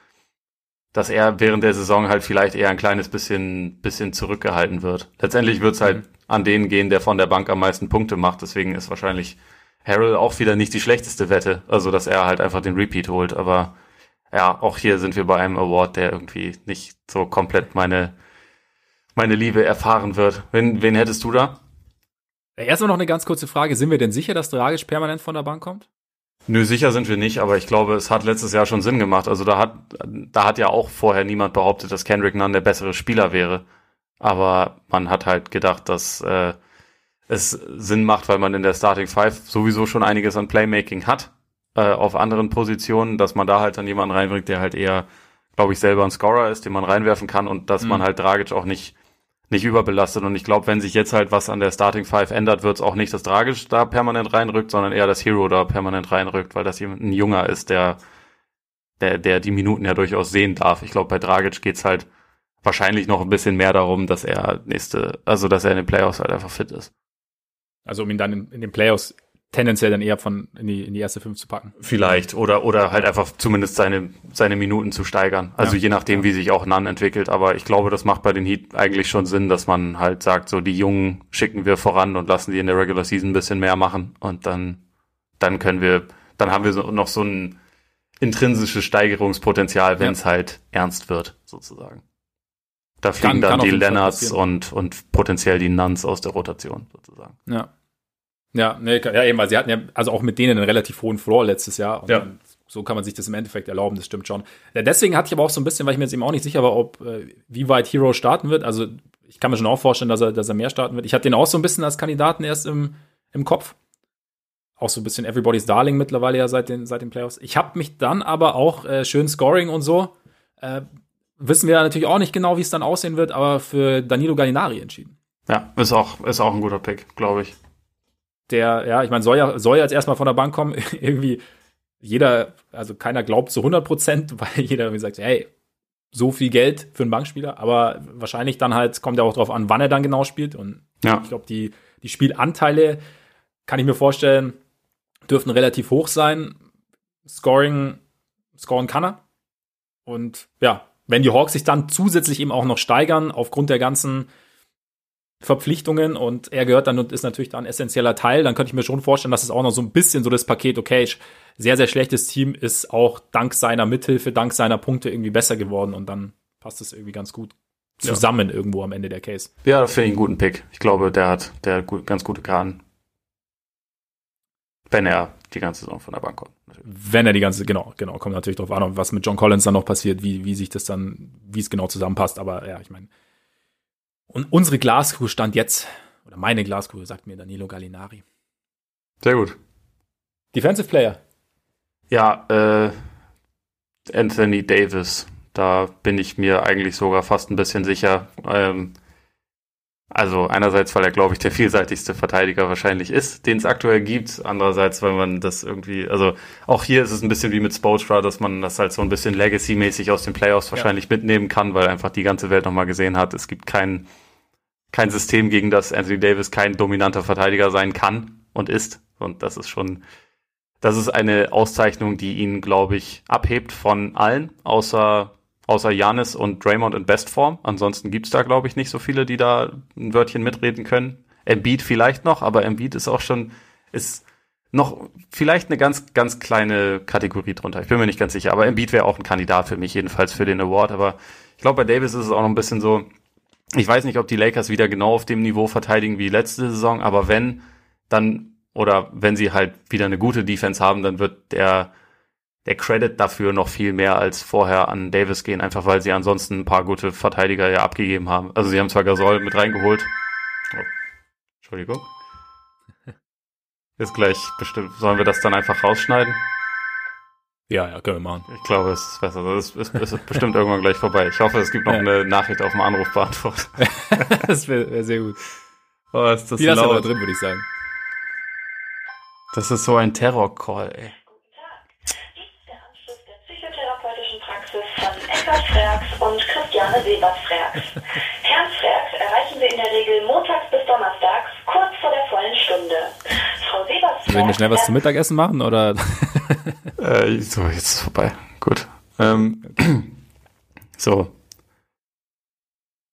dass er während der Saison halt vielleicht eher ein kleines bisschen, bisschen zurückgehalten wird. Letztendlich wird es halt mhm. an den gehen, der von der Bank am meisten Punkte macht. Deswegen ist wahrscheinlich Harrell auch wieder nicht die schlechteste Wette. Also, dass er halt einfach den Repeat holt. Aber ja, auch hier sind wir bei einem Award, der irgendwie nicht so komplett meine meine Liebe erfahren wird. Wen, wen hättest du da? Erstmal noch eine ganz kurze Frage. Sind wir denn sicher, dass Dragic permanent von der Bank kommt? Nö, sicher sind wir nicht, aber ich glaube, es hat letztes Jahr schon Sinn gemacht. Also da hat, da hat ja auch vorher niemand behauptet, dass Kendrick Nunn der bessere Spieler wäre. Aber man hat halt gedacht, dass äh, es Sinn macht, weil man in der Starting Five sowieso schon einiges an Playmaking hat äh, auf anderen Positionen, dass man da halt dann jemanden reinbringt, der halt eher, glaube ich, selber ein Scorer ist, den man reinwerfen kann und dass mhm. man halt Dragic auch nicht nicht überbelastet. Und ich glaube, wenn sich jetzt halt was an der Starting Five ändert, wird es auch nicht das Dragic da permanent reinrückt, sondern eher das Hero da permanent reinrückt, weil das jemand ein Junger ist, der, der, der die Minuten ja durchaus sehen darf. Ich glaube, bei Dragic geht's halt wahrscheinlich noch ein bisschen mehr darum, dass er nächste, also dass er in den Playoffs halt einfach fit ist. Also um ihn dann in, in den Playoffs tendenziell dann eher von in die, in die erste fünf zu packen. Vielleicht. Oder, oder halt einfach zumindest seine, seine Minuten zu steigern. Also ja. je nachdem, wie sich auch Nan entwickelt. Aber ich glaube, das macht bei den Heat eigentlich schon Sinn, dass man halt sagt, so die Jungen schicken wir voran und lassen die in der Regular Season ein bisschen mehr machen. Und dann, dann können wir, dann haben wir so, noch so ein intrinsisches Steigerungspotenzial, wenn es ja. halt ernst wird, sozusagen. Da fliegen kann, dann kann die Lennarts und, und potenziell die Nuns aus der Rotation sozusagen. Ja. Ja, nee, ja, eben, weil sie hatten ja also auch mit denen einen relativ hohen Floor letztes Jahr. Und ja. so kann man sich das im Endeffekt erlauben, das stimmt schon. Ja, deswegen hatte ich aber auch so ein bisschen, weil ich mir jetzt eben auch nicht sicher war, ob äh, wie weit Hero starten wird. Also ich kann mir schon auch vorstellen, dass er, dass er mehr starten wird. Ich hatte den auch so ein bisschen als Kandidaten erst im, im Kopf. Auch so ein bisschen Everybody's Darling mittlerweile ja seit den, seit den Playoffs. Ich habe mich dann aber auch äh, schön Scoring und so. Äh, wissen wir natürlich auch nicht genau, wie es dann aussehen wird, aber für Danilo Gallinari entschieden. Ja, ist auch, ist auch ein guter Pick, glaube ich. Der, ja, ich meine, soll ja, soll ja jetzt erstmal von der Bank kommen. *laughs* irgendwie jeder, also keiner glaubt zu 100 Prozent, *laughs* weil jeder irgendwie sagt, hey, so viel Geld für einen Bankspieler, aber wahrscheinlich dann halt kommt ja auch darauf an, wann er dann genau spielt. Und ja. ich glaube, die, die Spielanteile kann ich mir vorstellen, dürften relativ hoch sein. Scoring, scoren kann er. Und ja, wenn die Hawks sich dann zusätzlich eben auch noch steigern, aufgrund der ganzen Verpflichtungen und er gehört dann und ist natürlich dann ein essentieller Teil, dann könnte ich mir schon vorstellen, dass es auch noch so ein bisschen so das Paket, okay, sehr, sehr schlechtes Team ist auch dank seiner Mithilfe, dank seiner Punkte irgendwie besser geworden und dann passt es irgendwie ganz gut zusammen ja. irgendwo am Ende der Case. Ja, finde ich einen guten Pick. Ich glaube, der hat, der hat gut, ganz gute Karten. Wenn er die ganze Saison von der Bank kommt. Natürlich. Wenn er die ganze, genau, genau, kommt natürlich drauf an, was mit John Collins dann noch passiert, wie, wie sich das dann, wie es genau zusammenpasst. Aber ja, ich meine, und unsere Glaskugel stand jetzt, oder meine Glaskugel sagt mir Danilo Gallinari. Sehr gut. Defensive Player. Ja, äh, Anthony Davis. Da bin ich mir eigentlich sogar fast ein bisschen sicher. Ähm, also einerseits, weil er, glaube ich, der vielseitigste Verteidiger wahrscheinlich ist, den es aktuell gibt. Andererseits, weil man das irgendwie, also auch hier ist es ein bisschen wie mit Spoelstra, dass man das halt so ein bisschen Legacy-mäßig aus den Playoffs wahrscheinlich ja. mitnehmen kann, weil einfach die ganze Welt nochmal gesehen hat, es gibt kein, kein System, gegen das Anthony Davis kein dominanter Verteidiger sein kann und ist. Und das ist schon, das ist eine Auszeichnung, die ihn, glaube ich, abhebt von allen, außer außer Janis und Draymond in Bestform. Ansonsten gibt's da, glaube ich, nicht so viele, die da ein Wörtchen mitreden können. Embiid vielleicht noch, aber Embiid ist auch schon, ist noch vielleicht eine ganz, ganz kleine Kategorie drunter. Ich bin mir nicht ganz sicher, aber Embiid wäre auch ein Kandidat für mich, jedenfalls für den Award. Aber ich glaube, bei Davis ist es auch noch ein bisschen so, ich weiß nicht, ob die Lakers wieder genau auf dem Niveau verteidigen wie letzte Saison, aber wenn, dann, oder wenn sie halt wieder eine gute Defense haben, dann wird der der Credit dafür noch viel mehr als vorher an Davis gehen, einfach weil sie ansonsten ein paar gute Verteidiger ja abgegeben haben. Also sie haben zwar Gasol mit reingeholt. Oh. Entschuldigung. Ist gleich bestimmt. Sollen wir das dann einfach rausschneiden? Ja, ja, können wir machen. Ich glaube, es ist besser. Es ist, es ist bestimmt irgendwann gleich vorbei. Ich hoffe, es gibt noch ja. eine Nachricht auf dem Anrufbeantworter. *laughs* das wäre wär sehr gut. Oh, ist das Die lassen wir drin, würde ich sagen. Das ist so ein Terror-Call, ey. Eckart Freaks und Christiane Sebert-Freaks. *laughs* Herrn Freaks erreichen wir in der Regel montags bis donnerstags, kurz vor der vollen Stunde. Frau Sebert-Freaks... Sollen wir schnell was zum Mittagessen machen, oder? *laughs* äh, so, jetzt ist es vorbei. Gut. Ähm, *clears throat* so.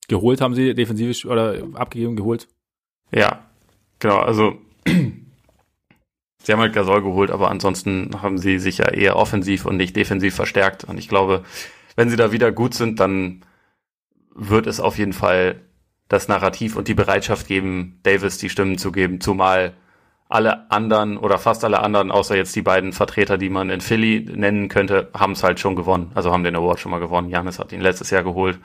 Geholt haben sie defensiv oder abgegeben, geholt? Ja, genau, also *clears throat* sie haben halt Gasol geholt, aber ansonsten haben sie sich ja eher offensiv und nicht defensiv verstärkt. Und ich glaube, wenn sie da wieder gut sind, dann wird es auf jeden Fall das Narrativ und die Bereitschaft geben, Davis die Stimmen zu geben, zumal alle anderen oder fast alle anderen, außer jetzt die beiden Vertreter, die man in Philly nennen könnte, haben es halt schon gewonnen. Also haben den Award schon mal gewonnen. Janis hat ihn letztes Jahr geholt.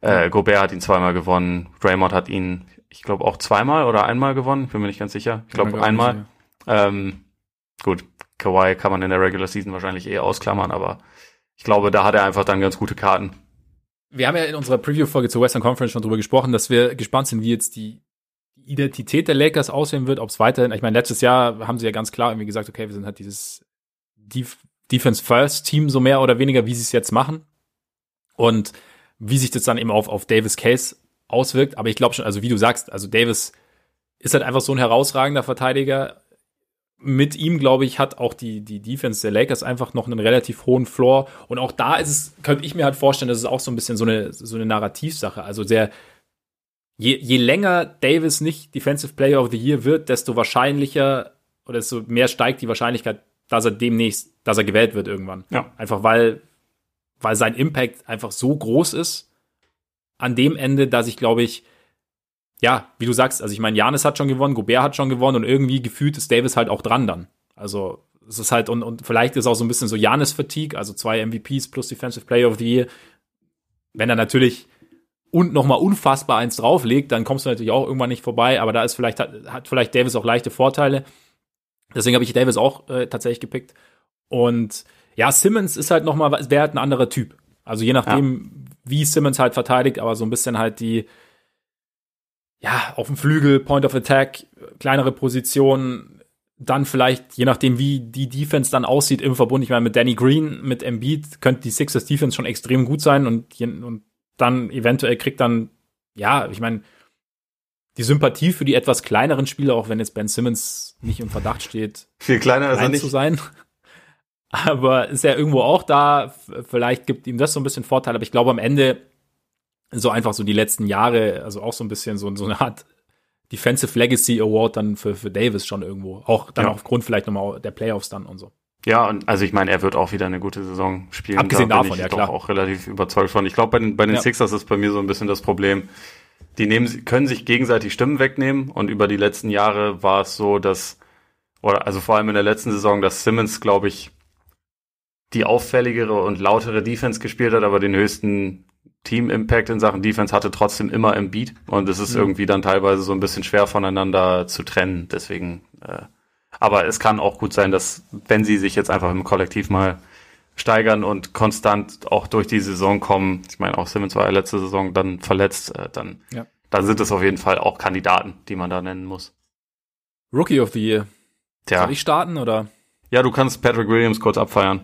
Äh, Gobert hat ihn zweimal gewonnen. Draymond hat ihn, ich glaube, auch zweimal oder einmal gewonnen. Bin mir nicht ganz sicher. Ich glaube einmal. Ähm, gut, Kawhi kann man in der Regular Season wahrscheinlich eh ausklammern, aber ich glaube, da hat er einfach dann ganz gute Karten. Wir haben ja in unserer Preview-Folge zur Western Conference schon drüber gesprochen, dass wir gespannt sind, wie jetzt die Identität der Lakers aussehen wird, ob es weiterhin, ich meine, letztes Jahr haben sie ja ganz klar irgendwie gesagt, okay, wir sind halt dieses Def Defense First Team so mehr oder weniger, wie sie es jetzt machen. Und wie sich das dann eben auf, auf Davis Case auswirkt. Aber ich glaube schon, also wie du sagst, also Davis ist halt einfach so ein herausragender Verteidiger mit ihm, glaube ich, hat auch die, die Defense der Lakers einfach noch einen relativ hohen Floor. Und auch da ist es, könnte ich mir halt vorstellen, das ist auch so ein bisschen so eine, so eine Narrativsache. Also der, je, je länger Davis nicht Defensive Player of the Year wird, desto wahrscheinlicher oder desto mehr steigt die Wahrscheinlichkeit, dass er demnächst, dass er gewählt wird irgendwann. Ja. Einfach weil, weil sein Impact einfach so groß ist an dem Ende, dass ich glaube ich, ja, wie du sagst, also ich meine, Janis hat schon gewonnen, Gobert hat schon gewonnen und irgendwie gefühlt ist Davis halt auch dran dann. Also es ist halt, und, und vielleicht ist auch so ein bisschen so Janis-Fatigue, also zwei MVPs plus Defensive Player of the Year. Wenn er natürlich und nochmal unfassbar eins drauflegt, dann kommst du natürlich auch irgendwann nicht vorbei, aber da ist vielleicht, hat, hat vielleicht Davis auch leichte Vorteile. Deswegen habe ich Davis auch äh, tatsächlich gepickt. Und ja, Simmons ist halt nochmal, wäre halt ein anderer Typ. Also je nachdem, ja. wie Simmons halt verteidigt, aber so ein bisschen halt die, ja, auf dem Flügel, Point of Attack, kleinere Positionen, dann vielleicht, je nachdem, wie die Defense dann aussieht im Verbund, ich meine, mit Danny Green, mit Embiid, könnte die Sixers Defense schon extrem gut sein und, und dann eventuell kriegt dann, ja, ich meine, die Sympathie für die etwas kleineren Spieler, auch wenn jetzt Ben Simmons nicht im Verdacht steht, viel kleiner ist er nicht. zu sein. *laughs* Aber ist er irgendwo auch da. Vielleicht gibt ihm das so ein bisschen Vorteil, aber ich glaube am Ende so einfach so die letzten Jahre, also auch so ein bisschen so, so eine Art Defensive Legacy Award dann für, für Davis schon irgendwo. Auch dann ja. aufgrund vielleicht nochmal der Playoffs dann und so. Ja, und also ich meine, er wird auch wieder eine gute Saison spielen. Abgesehen da davon, ich ja doch klar. auch relativ überzeugt von. Ich glaube, bei den, bei den ja. Sixers ist bei mir so ein bisschen das Problem. Die nehmen, können sich gegenseitig Stimmen wegnehmen und über die letzten Jahre war es so, dass, oder also vor allem in der letzten Saison, dass Simmons, glaube ich, die auffälligere und lautere Defense gespielt hat, aber den höchsten Team-Impact in Sachen Defense hatte trotzdem immer im Beat und es ist mhm. irgendwie dann teilweise so ein bisschen schwer voneinander zu trennen. Deswegen, äh, aber es kann auch gut sein, dass wenn sie sich jetzt einfach im Kollektiv mal steigern und konstant auch durch die Saison kommen, ich meine auch Simmons war ja letzte Saison dann verletzt, äh, dann, ja. dann sind es auf jeden Fall auch Kandidaten, die man da nennen muss. Rookie of the Year. Tja. Soll ich starten oder? Ja, du kannst Patrick Williams kurz abfeiern.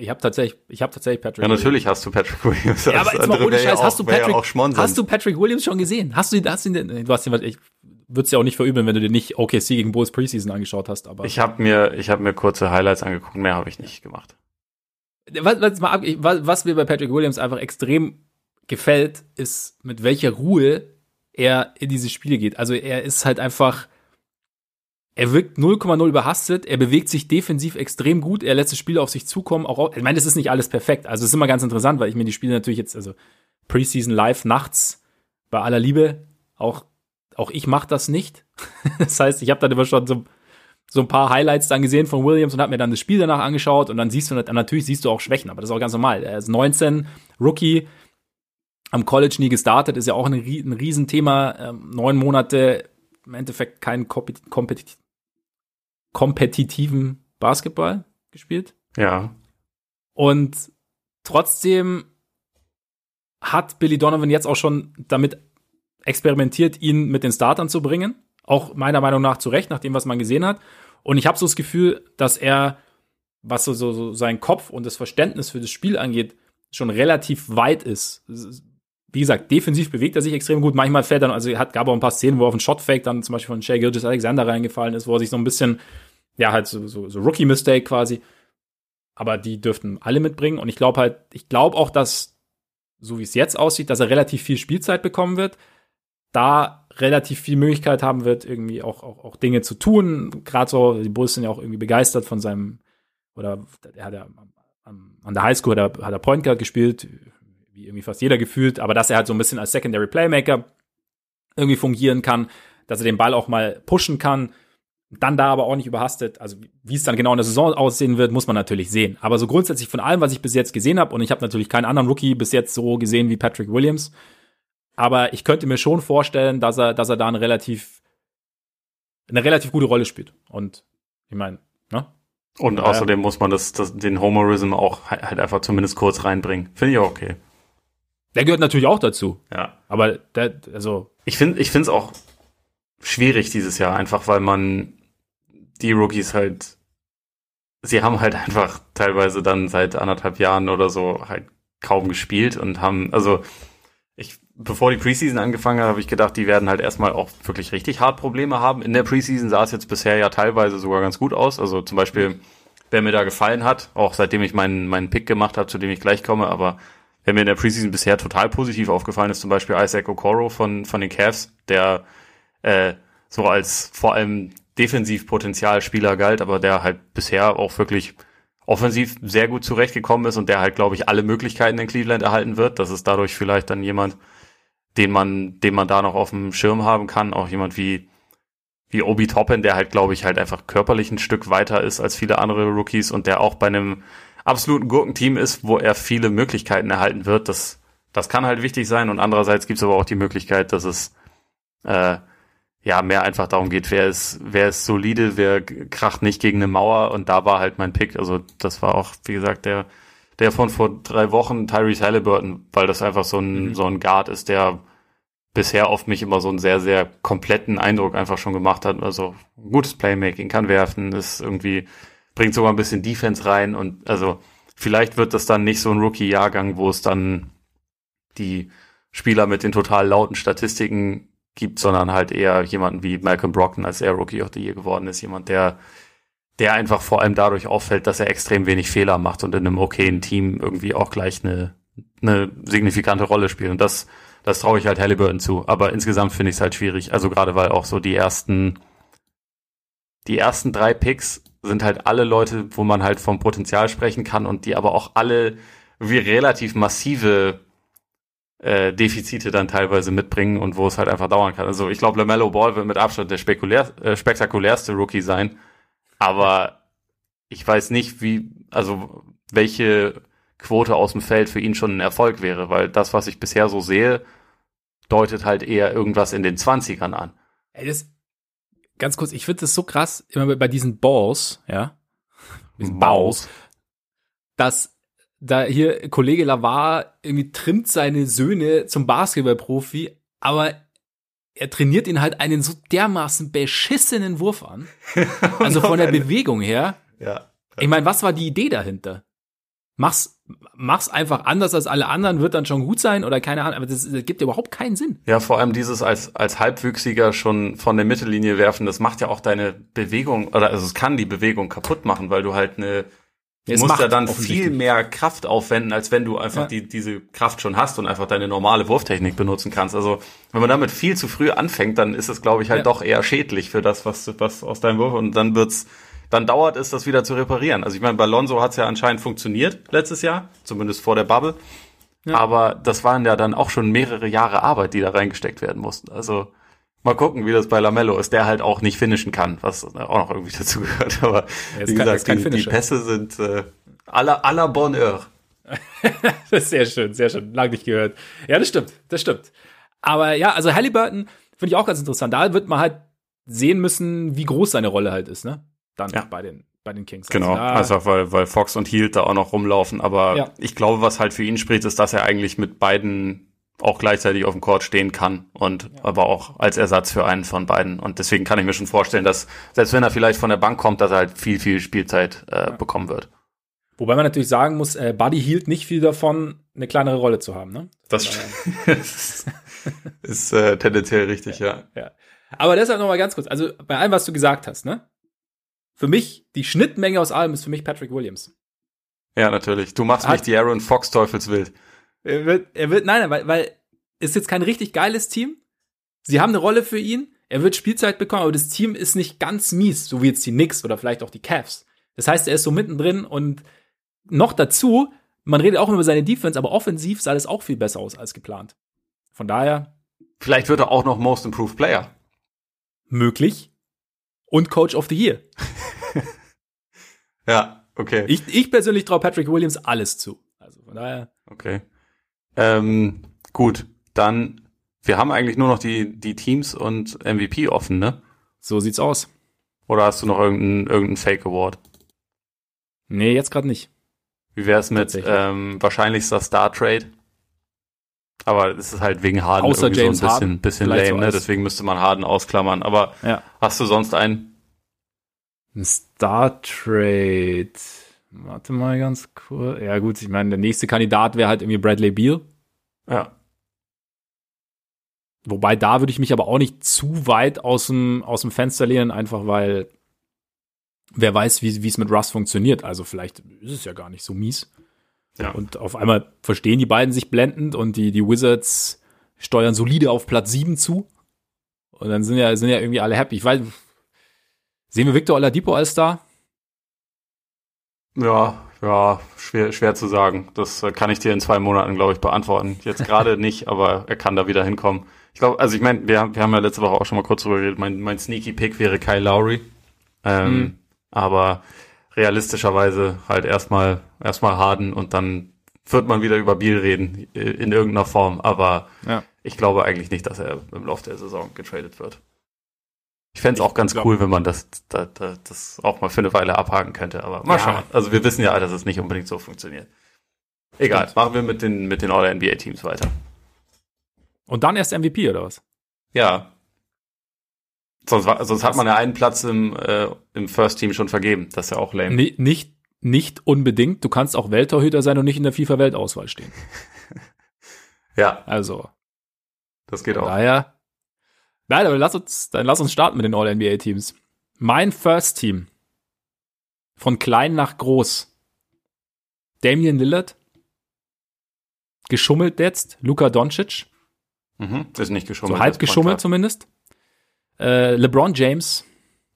Ich habe tatsächlich, ich habe tatsächlich Patrick. Ja, natürlich Williams. hast du Patrick Williams. Ja, aber jetzt mal ohne Scheiß, hast du Patrick, hast du Patrick Williams schon gesehen? Hast du, hast du den, du hast den, ich würde es ja auch nicht verübeln, wenn du dir nicht OKC gegen Bulls Preseason angeschaut hast, aber. Ich habe mir, ich habe mir kurze Highlights angeguckt, mehr habe ich nicht gemacht. Was, was, mal ab, was, was mir bei Patrick Williams einfach extrem gefällt, ist, mit welcher Ruhe er in diese Spiele geht. Also er ist halt einfach, er wirkt 0,0 überhastet, er bewegt sich defensiv extrem gut, er lässt das Spiel auf sich zukommen. Auch, ich meine, das ist nicht alles perfekt. Also es ist immer ganz interessant, weil ich mir die Spiele natürlich jetzt, also Preseason live nachts, bei aller Liebe, auch, auch ich mache das nicht. *laughs* das heißt, ich habe dann immer schon so, so ein paar Highlights dann gesehen von Williams und habe mir dann das Spiel danach angeschaut und dann siehst du, natürlich siehst du auch Schwächen, aber das ist auch ganz normal. Er ist 19, Rookie, am College nie gestartet, ist ja auch ein, ein Riesenthema. Ähm, neun Monate im Endeffekt kein kompetitiv kompetitiven Basketball gespielt. Ja. Und trotzdem hat Billy Donovan jetzt auch schon damit experimentiert, ihn mit den Startern zu bringen. Auch meiner Meinung nach zu Recht, nach dem, was man gesehen hat. Und ich habe so das Gefühl, dass er, was so, so, so sein Kopf und das Verständnis für das Spiel angeht, schon relativ weit ist. Wie gesagt, defensiv bewegt er sich extrem gut. Manchmal fällt er, also hat, gab auch ein paar Szenen, wo er auf einen Shotfake dann zum Beispiel von Shea Gilgis Alexander reingefallen ist, wo er sich so ein bisschen ja, halt so, so, so Rookie-Mistake quasi. Aber die dürften alle mitbringen. Und ich glaube halt, ich glaube auch, dass, so wie es jetzt aussieht, dass er relativ viel Spielzeit bekommen wird, da relativ viel Möglichkeit haben wird, irgendwie auch, auch, auch Dinge zu tun. Gerade so, die Bulls sind ja auch irgendwie begeistert von seinem, oder er hat ja an der Highschool hat er, hat er Point Guard gespielt, wie irgendwie fast jeder gefühlt, aber dass er halt so ein bisschen als Secondary Playmaker irgendwie fungieren kann, dass er den Ball auch mal pushen kann, dann da aber auch nicht überhastet. Also wie es dann genau in der Saison aussehen wird, muss man natürlich sehen. Aber so grundsätzlich von allem, was ich bis jetzt gesehen habe, und ich habe natürlich keinen anderen Rookie bis jetzt so gesehen wie Patrick Williams, aber ich könnte mir schon vorstellen, dass er, dass er da eine relativ, eine relativ gute Rolle spielt. Und ich meine, ne? Und außerdem muss man das, das, den Homerism auch halt einfach zumindest kurz reinbringen. Finde ich auch okay. Der gehört natürlich auch dazu. Ja. Aber der, also. Ich finde, ich finde es auch schwierig dieses Jahr, einfach weil man die Rookies halt, sie haben halt einfach teilweise dann seit anderthalb Jahren oder so halt kaum gespielt und haben, also ich, bevor die Preseason angefangen hat, habe ich gedacht, die werden halt erstmal auch wirklich richtig hart Probleme haben. In der Preseason sah es jetzt bisher ja teilweise sogar ganz gut aus. Also zum Beispiel, wer mir da gefallen hat, auch seitdem ich meinen, meinen Pick gemacht habe, zu dem ich gleich komme, aber wer mir in der Preseason bisher total positiv aufgefallen ist, zum Beispiel Isaac Okoro von, von den Cavs, der äh, so als vor allem Defensivpotenzialspieler galt, aber der halt bisher auch wirklich offensiv sehr gut zurechtgekommen ist und der halt, glaube ich, alle Möglichkeiten in Cleveland erhalten wird. Das ist dadurch vielleicht dann jemand, den man, den man da noch auf dem Schirm haben kann. Auch jemand wie, wie Obi Toppin, der halt, glaube ich, halt einfach körperlich ein Stück weiter ist als viele andere Rookies und der auch bei einem absoluten Gurkenteam ist, wo er viele Möglichkeiten erhalten wird. Das, das kann halt wichtig sein. Und andererseits gibt es aber auch die Möglichkeit, dass es äh, ja mehr einfach darum geht, wer ist, wer ist solide, wer kracht nicht gegen eine Mauer. Und da war halt mein Pick. Also das war auch, wie gesagt, der, der von vor drei Wochen, Tyrese Halliburton, weil das einfach so ein, mhm. so ein Guard ist, der bisher auf mich immer so einen sehr, sehr kompletten Eindruck einfach schon gemacht hat. Also gutes Playmaking, kann werfen, ist irgendwie bringt sogar ein bisschen Defense rein und also vielleicht wird das dann nicht so ein Rookie-Jahrgang, wo es dann die Spieler mit den total lauten Statistiken gibt, sondern halt eher jemanden wie Malcolm Brockton, als er Rookie of the Year geworden ist, jemand, der der einfach vor allem dadurch auffällt, dass er extrem wenig Fehler macht und in einem okayen Team irgendwie auch gleich eine, eine signifikante Rolle spielt. Und das, das traue ich halt Halliburton zu. Aber insgesamt finde ich es halt schwierig. Also gerade weil auch so die ersten, die ersten drei Picks sind halt alle Leute, wo man halt vom Potenzial sprechen kann und die aber auch alle wie relativ massive äh, Defizite dann teilweise mitbringen und wo es halt einfach dauern kann. Also ich glaube, LaMelo Ball wird mit Abstand der spekulär, äh, spektakulärste Rookie sein, aber ich weiß nicht, wie, also welche Quote aus dem Feld für ihn schon ein Erfolg wäre, weil das, was ich bisher so sehe, deutet halt eher irgendwas in den Zwanzigern an. Ey, das, ganz kurz, ich finde das so krass, immer bei diesen Balls, ja, *laughs* diesen Balls, dass da hier Kollege Lavar irgendwie trimmt seine Söhne zum Basketballprofi, aber er trainiert ihn halt einen so dermaßen beschissenen Wurf an. *laughs* Also von der Bewegung her. Ja. Ich meine, was war die Idee dahinter? Mach's, mach's einfach anders als alle anderen, wird dann schon gut sein oder keine Ahnung, aber das, das gibt ja überhaupt keinen Sinn. Ja, vor allem dieses als, als Halbwüchsiger schon von der Mittellinie werfen, das macht ja auch deine Bewegung, oder also es kann die Bewegung kaputt machen, weil du halt eine, du Es musst ja dann viel mehr Kraft aufwenden, als wenn du einfach Ja. die, diese Kraft schon hast und einfach deine normale Wurftechnik benutzen kannst. Also wenn man damit viel zu früh anfängt, dann ist es, glaube ich, halt Ja. doch eher schädlich für das, was, was aus deinem Wurf und dann wird's, dann dauert es, das wieder zu reparieren. Also ich meine, bei Lonzo hat's ja anscheinend funktioniert letztes Jahr, zumindest vor der Bubble. Ja. Aber das waren ja dann auch schon mehrere Jahre Arbeit, die da reingesteckt werden mussten. Also mal gucken, wie das bei Lamello ist, der halt auch nicht finishen kann, was auch noch irgendwie *laughs* dazu gehört. Aber Er ist wie gesagt, die, die. Pässe sind äh, à la, à la Bonheur. Das ist sehr schön, sehr schön. Lang nicht gehört. Ja, das stimmt, das stimmt. Aber ja, also Halliburton finde ich auch ganz interessant. Da wird man halt sehen müssen, wie groß seine Rolle halt ist, ne? Dann Ja. bei den, bei den Kings. Genau, Also einfach weil, weil Fox und Hield da auch noch rumlaufen. Aber Ja. ich glaube, was halt für ihn spricht, ist, dass er eigentlich mit beiden auch gleichzeitig auf dem Court stehen kann und aber auch als Ersatz für einen von beiden. Und deswegen kann ich mir schon vorstellen, dass selbst wenn er vielleicht von der Bank kommt, dass er halt viel, viel Spielzeit äh, bekommen wird. Wobei man natürlich sagen muss, äh, Buddy hielt nicht viel davon, eine kleinere Rolle zu haben, ne? Das ist, *laughs* ist äh, tendenziell richtig, ja. Ja. Aber deshalb noch mal ganz kurz. Also bei allem, was du gesagt hast, ne? Für mich, die Schnittmenge aus allem ist für mich Patrick Williams. Ja, natürlich. Du machst Hat- mich die Aaron Fox Teufelswild. Er wird, er wird, nein, nein, weil, weil ist jetzt kein richtig geiles Team. Sie haben eine Rolle für ihn. Er wird Spielzeit bekommen, aber das Team ist nicht ganz mies, so wie jetzt die Knicks oder vielleicht auch die Cavs. Das heißt, er ist so mittendrin und noch dazu, man redet auch über seine Defense, aber offensiv sah das auch viel besser aus als geplant. Von daher Vielleicht wird er auch noch Most Improved Player. möglich und Coach of the Year. *laughs* Ja, okay. Ich, ich persönlich traue Patrick Williams alles zu. Also von daher, Okay. Ähm, gut, dann, wir haben eigentlich nur noch die, die Teams und MVP offen, ne? so sieht's aus. Oder hast du noch irgendeinen irgendeinen Fake Award? Nee, jetzt gerade nicht. Wie wär's mit ähm, wahrscheinlichster Star Trade? Aber es ist halt wegen Harden Außer irgendwie James so ein bisschen, Harden. bisschen Vielleicht lame, so ne? Deswegen müsste man Harden ausklammern. Aber Ja. hast du sonst einen? Ein Star Trade. Warte mal ganz kurz. Ja, gut, ich meine, der nächste Kandidat wäre halt irgendwie Bradley Beal. Ja. Wobei da würde ich mich aber auch nicht zu weit aus dem, aus dem Fenster lehnen, einfach weil wer weiß, wie wie es mit Russ funktioniert. Also vielleicht ist es ja gar nicht so mies. Ja. Und auf einmal verstehen die beiden sich blendend und die, die Wizards steuern solide auf Platz 7 zu. Und dann sind ja, sind ja irgendwie alle happy. Ich weiß, sehen wir Victor Oladipo als Star? Ja, ja, schwer, schwer zu sagen. Das äh, kann ich dir in zwei Monaten, glaube ich, beantworten. Jetzt gerade *laughs* nicht, aber er kann da wieder hinkommen. Ich glaube, also ich meine, wir, wir haben ja letzte Woche auch schon mal kurz drüber geredet. Mein, mein Sneaky Pick wäre Kyle Lowry. Ähm, mhm. Aber realistischerweise halt erstmal erstmal Harden und dann wird man wieder über Biel reden in irgendeiner Form. Aber ja. ich glaube eigentlich nicht, dass er im Laufe der Saison getradet wird. Ich fände es auch ganz glaub, cool, wenn man das, das, das auch mal für eine Weile abhaken könnte. Aber mal ja. schauen. Also wir wissen ja, dass es nicht unbedingt so funktioniert. Egal, Stimmt. machen wir mit den, mit den All-NBA-Teams weiter. Und dann erst MVP oder was? Ja. Sonst, sonst hat man ja einen Platz im, äh, im First Team schon vergeben. Das ist ja auch lame. Nee, nicht, nicht unbedingt. Du kannst auch Welttorhüter sein und nicht in der FIFA-Weltauswahl stehen. *laughs* ja. Also. Das geht auch. Daher Nein, aber lass uns, dann lass uns starten mit den All-NBA-Teams. Mein First Team. Von klein nach groß. Damian Lillard. Geschummelt jetzt. Luka Doncic. Mhm, ist nicht geschummelt. So halb geschummelt zumindest. Äh, LeBron James.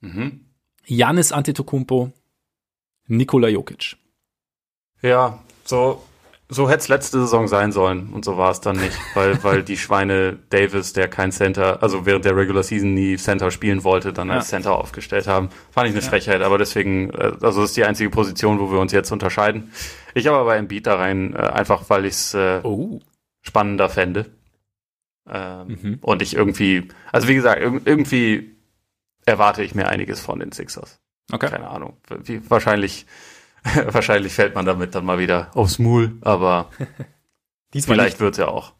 Mhm. Giannis Antetokounmpo. Nikola Jokic. Ja, so so hätte es letzte Saison sein sollen und so war es dann nicht, weil, *laughs* weil die Schweine Davis, der kein Center, also während der Regular Season nie Center spielen wollte, dann als ja. Center aufgestellt haben. Fand ich eine ja. Frechheit, aber deswegen, äh, also das ist die einzige Position, wo wir uns jetzt unterscheiden. Ich habe aber Embiid da rein, äh, einfach weil ich es äh, oh. spannender fände. Ähm, mhm. Und ich irgendwie, also wie gesagt, irgendwie erwarte ich mir einiges von den Sixers. Okay. Keine Ahnung. Wie, wahrscheinlich *laughs* Wahrscheinlich fällt man damit dann mal wieder aufs Maul, aber *laughs* vielleicht wird es ja auch.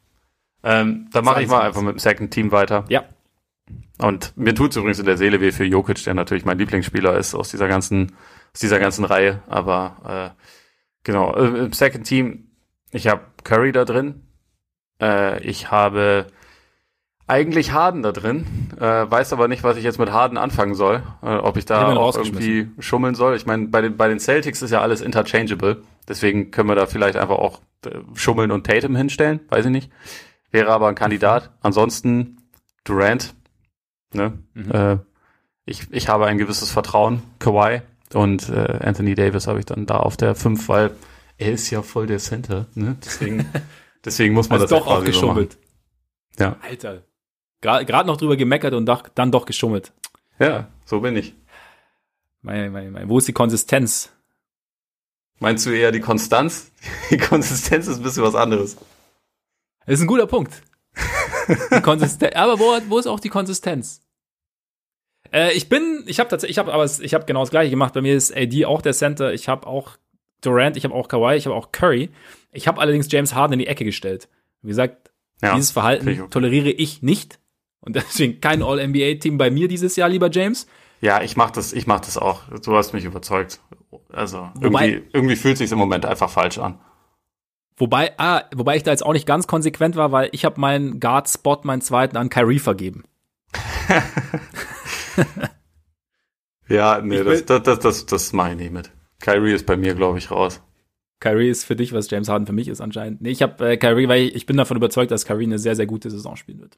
Ähm, dann mache ich mal einfach mit dem Second Team weiter. Ja. Und mir tut es übrigens in der Seele weh für Jokic, der natürlich mein Lieblingsspieler ist aus dieser ganzen, aus dieser ganzen Reihe. Aber äh, genau, äh, im Second Team, ich habe Curry da drin. Äh, ich habe eigentlich Harden da drin, äh, weiß aber nicht, was ich jetzt mit Harden anfangen soll, äh, ob ich da ich auch irgendwie schummeln soll. Ich meine, bei den, bei den Celtics ist ja alles interchangeable, deswegen können wir da vielleicht einfach auch äh, schummeln und Tatum hinstellen, weiß ich nicht. Wäre aber ein Kandidat. Ansonsten Durant, ne? Mhm. Äh, ich, ich habe ein gewisses Vertrauen, Kawhi und äh, Anthony Davis habe ich dann da auf der 5, weil er ist ja voll der Center, ne? Deswegen, *laughs* deswegen muss man also das doch auch geschummelt. So ja. Alter. Gerade noch drüber gemeckert und doch, dann doch geschummelt. Ja, so bin ich. Mein, mein, mein, wo ist die Konsistenz? Meinst du eher die Konstanz? *laughs* Die Konsistenz ist ein bisschen was anderes. Das ist ein guter Punkt. *laughs* Aber wo, wo ist auch die Konsistenz? Äh, ich bin, ich habe tatsächlich, ich habe aber, ich habe genau das gleiche gemacht. Bei mir ist AD auch der Center. Ich habe auch Durant, ich habe auch Kawhi, ich habe auch Curry. Ich habe allerdings James Harden in die Ecke gestellt. Wie gesagt, ja, dieses Verhalten ich okay. toleriere ich nicht. Und deswegen kein All-NBA-Team bei mir dieses Jahr, lieber James. Ja, ich mach das, ich mach das auch. Du hast mich überzeugt. Also wobei, irgendwie, irgendwie fühlt sich im Moment einfach falsch an. Wobei, ah, wobei ich da jetzt auch nicht ganz konsequent war, weil ich habe meinen Guard-Spot, meinen zweiten, an Kyrie vergeben. *laughs* ja, nee, das, das, das, das, das mache ich nicht mit. Kyrie ist bei mir, glaube ich, raus. Kyrie ist für dich, was James Harden für mich ist anscheinend. Nee, ich habe äh, Kyrie, weil ich, ich bin davon überzeugt, dass Kyrie eine sehr, sehr gute Saison spielen wird.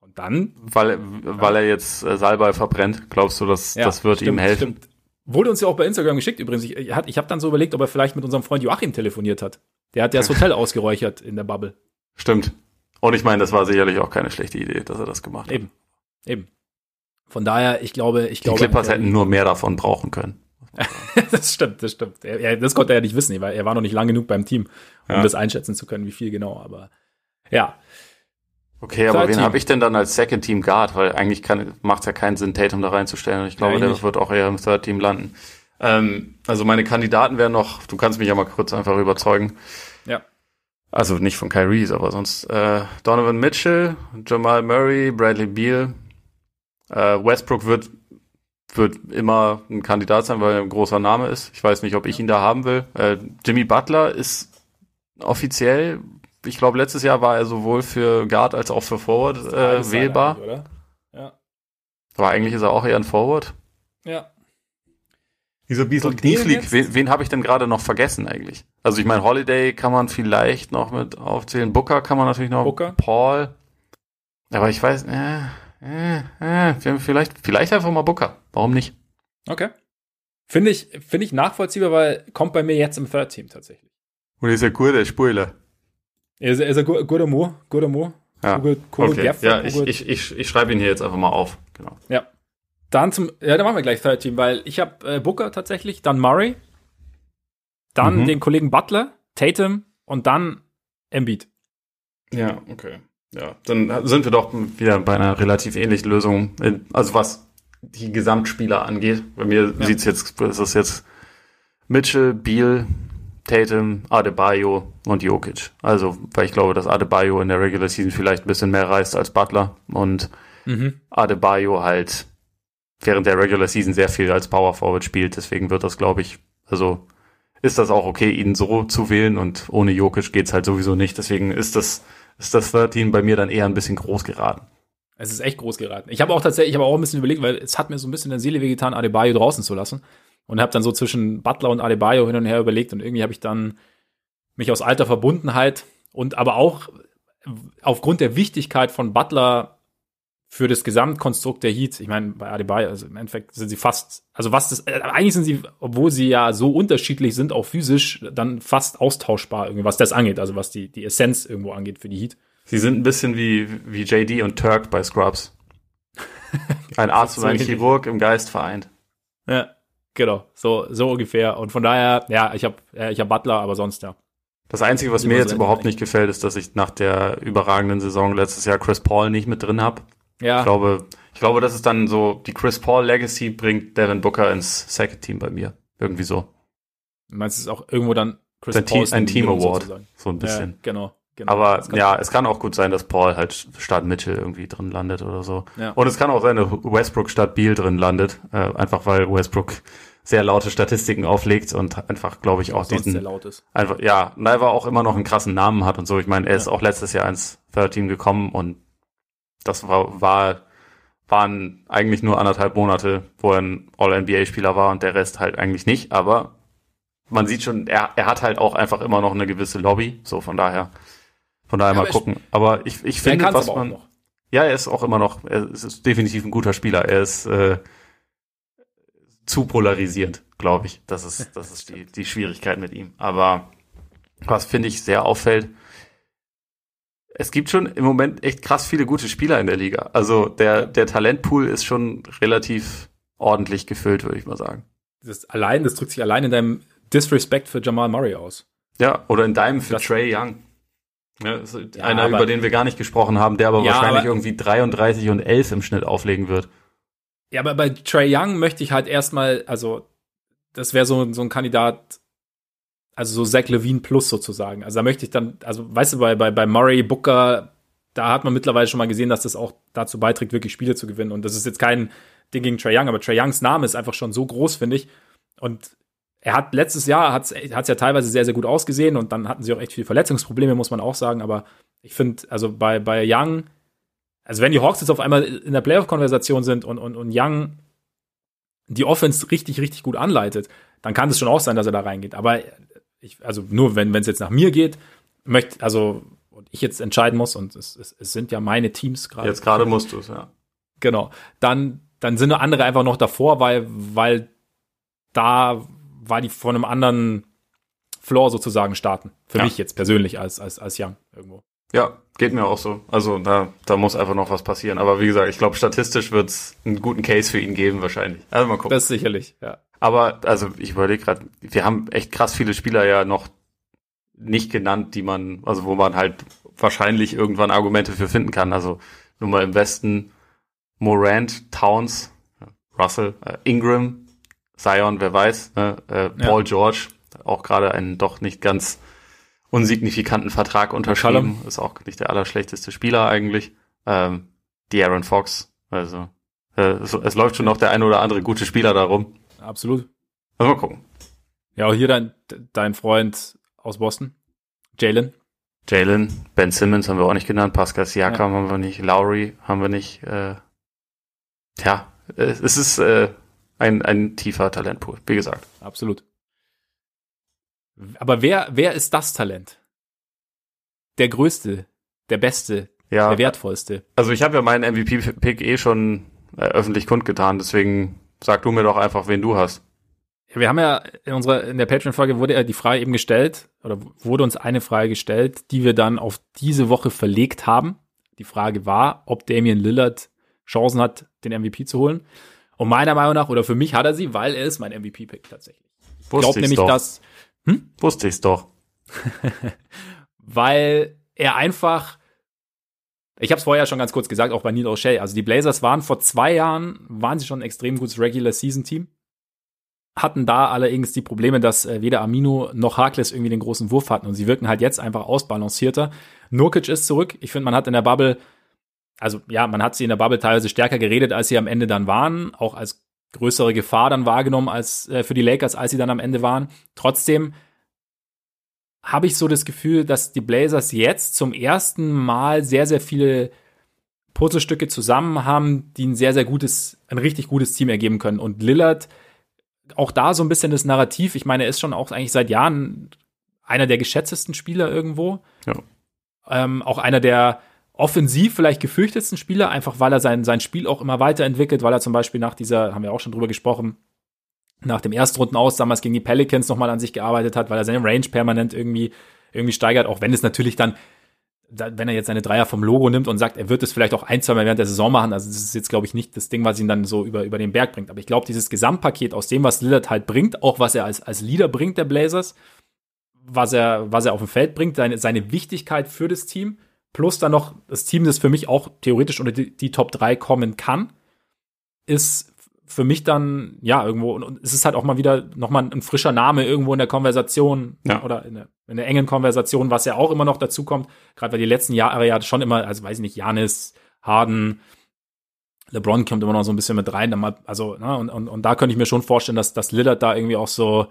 Und dann? Weil, weil er jetzt äh, Salbei verbrennt, glaubst du, dass ja, das wird stimmt, ihm helfen? Stimmt. Wurde uns ja auch bei Instagram geschickt übrigens. Ich, ich, ich habe dann so überlegt, ob er vielleicht mit unserem Freund Joachim telefoniert hat. Der hat ja das Hotel *laughs* ausgeräuchert in der Bubble. Stimmt. Und ich meine, das war sicherlich auch keine schlechte Idee, dass er das gemacht hat. Eben. Eben. Von daher, ich glaube, ich glaube. Die Clippers hätten nur mehr davon brauchen können. *laughs* das stimmt, das stimmt. Er, er, das konnte er ja nicht wissen, weil er war noch nicht lang genug beim Team, um ja. das einschätzen zu können, wie viel genau. Aber ja, Okay, aber wen habe ich denn dann als Second Team Guard? Weil eigentlich macht es ja keinen Sinn, Tatum da reinzustellen. Ich glaube, ja, der wird auch eher im Third Team landen. Ähm, also meine Kandidaten wären noch, du kannst mich ja mal kurz einfach überzeugen. Ja. Also nicht von Kyrie, aber sonst äh, Donovan Mitchell, Jamal Murray, Bradley Beal. Äh, Westbrook wird wird immer ein Kandidat sein, weil er ein großer Name ist. Ich weiß nicht, ob ich ihn da haben will. Äh, Jimmy Butler ist offiziell ich glaube, letztes Jahr war er sowohl für Guard als auch für Forward äh, wählbar. Oder? Ja. Aber eigentlich ist er auch eher ein Forward. Ja. Dieser Beasley Knieflieg, wen, wen habe ich denn gerade noch vergessen eigentlich? Also ich meine, Holiday kann man vielleicht noch mit aufzählen, Booker kann man natürlich noch, Booker? Paul. Aber ich weiß, äh, äh, äh, vielleicht, vielleicht einfach mal Booker. Warum nicht? Okay. Finde ich, finde ich nachvollziehbar, weil kommt bei mir jetzt im Third Team tatsächlich. Und ist ein guter Spieler. Er ist, er ist ein gu- guter Mo, guter Mo. Ja, Kugel- Kugel okay. Jeff- ja ich, ich, ich, ich schreibe ihn hier jetzt einfach mal auf. Genau. Ja. Dann zum, ja, dann machen wir gleich Third Team, weil ich habe äh, Booker tatsächlich, dann Murray, dann Mhm. den Kollegen Butler, Tatum und dann Embiid. Ja, okay. Ja, dann sind wir doch wieder bei einer relativ ähnlichen Lösung. Also was die Gesamtspieler angeht. Bei mir Ja. sieht's jetzt, ist es jetzt Mitchell, Beal, Tatum, Adebayo und Jokic. Also, weil ich glaube, dass Adebayo in der Regular Season vielleicht ein bisschen mehr reißt als Butler und Mhm. Adebayo halt während der Regular Season sehr viel als Power Forward spielt. Deswegen wird das, glaube ich, also ist das auch okay, ihn so zu wählen und ohne Jokic geht's halt sowieso nicht. Deswegen ist das, ist das 13 bei mir dann eher ein bisschen groß geraten. Es ist echt groß geraten. Ich habe auch tatsächlich, ich habe auch ein bisschen überlegt, weil es hat mir so ein bisschen in der Seele wehgetan, Adebayo draußen zu lassen. Und habe dann so zwischen Butler und Adebayo hin und her überlegt und irgendwie habe ich dann mich aus alter Verbundenheit und aber auch aufgrund der Wichtigkeit von Butler für das Gesamtkonstrukt der Heat, ich meine, bei Adebayo, also im Endeffekt sind sie fast, also was das, äh, eigentlich sind sie, obwohl sie ja so unterschiedlich sind, auch physisch, dann fast austauschbar, irgendwie, was das angeht, also was die, die Essenz irgendwo angeht für die Heat. Sie sind ein bisschen wie, wie JD und Turk bei Scrubs. *laughs* Ein Arzt und ein. Chirurg im Geist vereint. Ja, genau, so, so ungefähr. Und von daher, ja, ich habe ja, ich hab Butler, aber sonst ja. Das Einzige, was mir jetzt überhaupt nicht gefällt, ist, dass ich nach der überragenden Saison letztes Jahr Chris Paul nicht mit drin habe. Ja, Ich glaube, ich glaube, das ist dann so, die Chris Paul Legacy bringt Devin Booker ins Second Team bei mir. Irgendwie so. du meinst es ist auch irgendwo dann Chris Ein Team, ein Team Award. sozusagen. So ein bisschen. Ja, genau, genau. Aber ja, es kann auch gut sein, dass Paul halt statt Mitchell irgendwie drin landet oder so. Ja. Und es kann auch sein, dass Westbrook statt Beal drin landet. Äh, einfach weil Westbrook sehr laute Statistiken auflegt und einfach, glaube ich, auch sehr diesen einfach, ja, einfach auch immer noch einen krassen Namen hat und so. Ich meine, er ist auch letztes Jahr ins Third Team gekommen und das war, war, waren eigentlich nur anderthalb Monate, wo er ein All-NBA-Spieler war und der Rest halt eigentlich nicht, aber man sieht schon, er, er hat halt auch einfach immer noch eine gewisse Lobby, so von daher, von daher Ja, mal aber ich- gucken. Aber ich, ich finde, was man, noch. ja, er ist auch immer noch, er ist definitiv ein guter Spieler. Er ist äh, zu polarisierend, glaube ich. Das ist, das ist die, die Schwierigkeit mit ihm. Aber was finde ich sehr auffällt, es gibt schon im Moment echt krass viele gute Spieler in der Liga. Also der, der Talentpool ist schon relativ ordentlich gefüllt, würde ich mal sagen. Das allein, das drückt sich allein in deinem Disrespect für Jamal Murray aus. Ja, oder in deinem für Das- Trey Young. Ja, ist Ja, einer, aber- über den wir gar nicht gesprochen haben, der aber Ja, wahrscheinlich aber- irgendwie 33 und 11 im Schnitt auflegen wird. Ja, aber bei Trey Young möchte ich halt erstmal, also, das wäre so, so ein Kandidat, also so Zach Levine plus sozusagen. Also da möchte ich dann, also weißt du, bei, bei, bei Murray, Booker, da hat man mittlerweile schon mal gesehen, dass das auch dazu beiträgt, wirklich Spiele zu gewinnen. Und das ist jetzt kein Ding gegen Trey Young, aber Trey Youngs Name ist einfach schon so groß, finde ich. Und er hat letztes Jahr hat's hat's ja teilweise sehr, sehr gut ausgesehen und dann hatten sie auch echt viele Verletzungsprobleme, muss man auch sagen. Aber ich finde, also bei, bei Young, also wenn die Hawks jetzt auf einmal in der Playoff-Konversation sind und, und, und Young die Offense richtig, richtig gut anleitet, dann kann es schon auch sein, dass er da reingeht. Aber ich, also nur wenn es jetzt nach mir geht, möchte, also und ich jetzt entscheiden muss, und es, es, es sind ja meine Teams gerade. Jetzt gerade musst du es, ja. Genau. Dann, dann sind nur andere einfach noch davor, weil, weil da war die von einem anderen Floor sozusagen starten. Für Ja. mich jetzt persönlich als, als, als Young irgendwo. Ja, geht mir auch so. Also da, da muss einfach noch was passieren. Aber wie gesagt, ich glaube, statistisch wird es einen guten Case für ihn geben, wahrscheinlich. Also mal gucken. Das sicherlich, ja. Aber also ich überlege gerade, wir haben echt krass viele Spieler ja noch nicht genannt, die man, also wo man halt wahrscheinlich irgendwann Argumente für finden kann. Also nur mal im Westen Morant, Towns, Russell, äh, Ingram, Zion, wer weiß, ne? äh, Paul George, auch gerade einen doch nicht ganz unsignifikanten Vertrag unterschrieben. Ist auch nicht der allerschlechteste Spieler eigentlich. Ähm, die Aaron Fox, also äh, es, es läuft schon noch der ein oder andere gute Spieler darum. Absolut. Also mal gucken. Ja, auch hier dein, dein Freund aus Boston, Jalen. Jalen, Ben Simmons haben wir auch nicht genannt, Pascal Siakam haben wir nicht, Lowry haben wir nicht. Äh, tja, äh, es ist äh, ein, ein tiefer Talentpool, wie gesagt. Absolut. Aber wer, wer ist das Talent? Der größte, der beste, Ja, der wertvollste. also ich habe ja meinen MVP-Pick eh schon äh, öffentlich kundgetan, deswegen sag du mir doch einfach, wen du hast. Wir haben ja in unserer, in der Patreon-Folge wurde ja die Frage eben gestellt, oder wurde uns eine Frage gestellt, die wir dann auf diese Woche verlegt haben. Die Frage war, ob Damian Lillard Chancen hat, den MVP zu holen. Und meiner Meinung nach, oder für mich hat er sie, weil er ist mein MVP-Pick tatsächlich. Ich glaube nämlich, doch. dass. Hm? Wusste ich's doch. *laughs* weil er einfach. Ich habe es vorher schon ganz kurz gesagt, auch bei Neil O'Shea. Also die Blazers waren vor zwei Jahren, waren sie schon ein extrem gutes Regular-Season-Team. Hatten da allerdings die Probleme, dass äh, weder Amino noch Harkless irgendwie den großen Wurf hatten. Und sie wirken halt jetzt einfach ausbalancierter. Nurkic ist zurück. Ich finde, man hat in der Bubble also ja, man hat sie in der Bubble teilweise stärker geredet, als sie am Ende dann waren, auch als größere Gefahr dann wahrgenommen als äh, für die Lakers, als sie dann am Ende waren. Trotzdem habe ich so das Gefühl, dass die Blazers jetzt zum ersten Mal sehr, sehr viele Puzzlestücke zusammen haben, die ein sehr, sehr gutes, ein richtig gutes Team ergeben können. Und Lillard, auch da so ein bisschen das Narrativ, ich meine, er ist schon auch eigentlich seit Jahren einer der geschätztesten Spieler irgendwo. Ja. Ähm, auch einer der offensiv vielleicht gefürchtetsten Spieler, einfach weil er sein, sein Spiel auch immer weiterentwickelt, weil er zum Beispiel nach dieser, haben wir auch schon drüber gesprochen, nach dem Erstrunden aus damals gegen die Pelicans nochmal an sich gearbeitet hat, weil er seine Range permanent irgendwie, irgendwie steigert, auch wenn es natürlich dann, wenn er jetzt seine Dreier vom Logo nimmt und sagt, er wird es vielleicht auch ein, zwei Mal während der Saison machen, also das ist jetzt, glaube ich, nicht das Ding, was ihn dann so über, über den Berg bringt. Aber ich glaube, dieses Gesamtpaket aus dem, was Lillard halt bringt, auch was er als, als Leader bringt, der Blazers, was er, was er auf dem Feld bringt, seine, seine Wichtigkeit für das Team, plus dann noch das Team, das für mich auch theoretisch unter die, die Top 3 kommen kann, ist für mich dann, ja, irgendwo, und es ist halt auch mal wieder nochmal ein frischer Name irgendwo in der Konversation ja. oder in der, in der, engen Konversation, was ja auch immer noch dazu kommt, gerade weil die letzten Jahre ja schon immer, also weiß ich nicht, Janis, Harden, LeBron kommt immer noch so ein bisschen mit rein, mal, also, ne, und, und, und da könnte ich mir schon vorstellen, dass, dass Lillard da irgendwie auch so,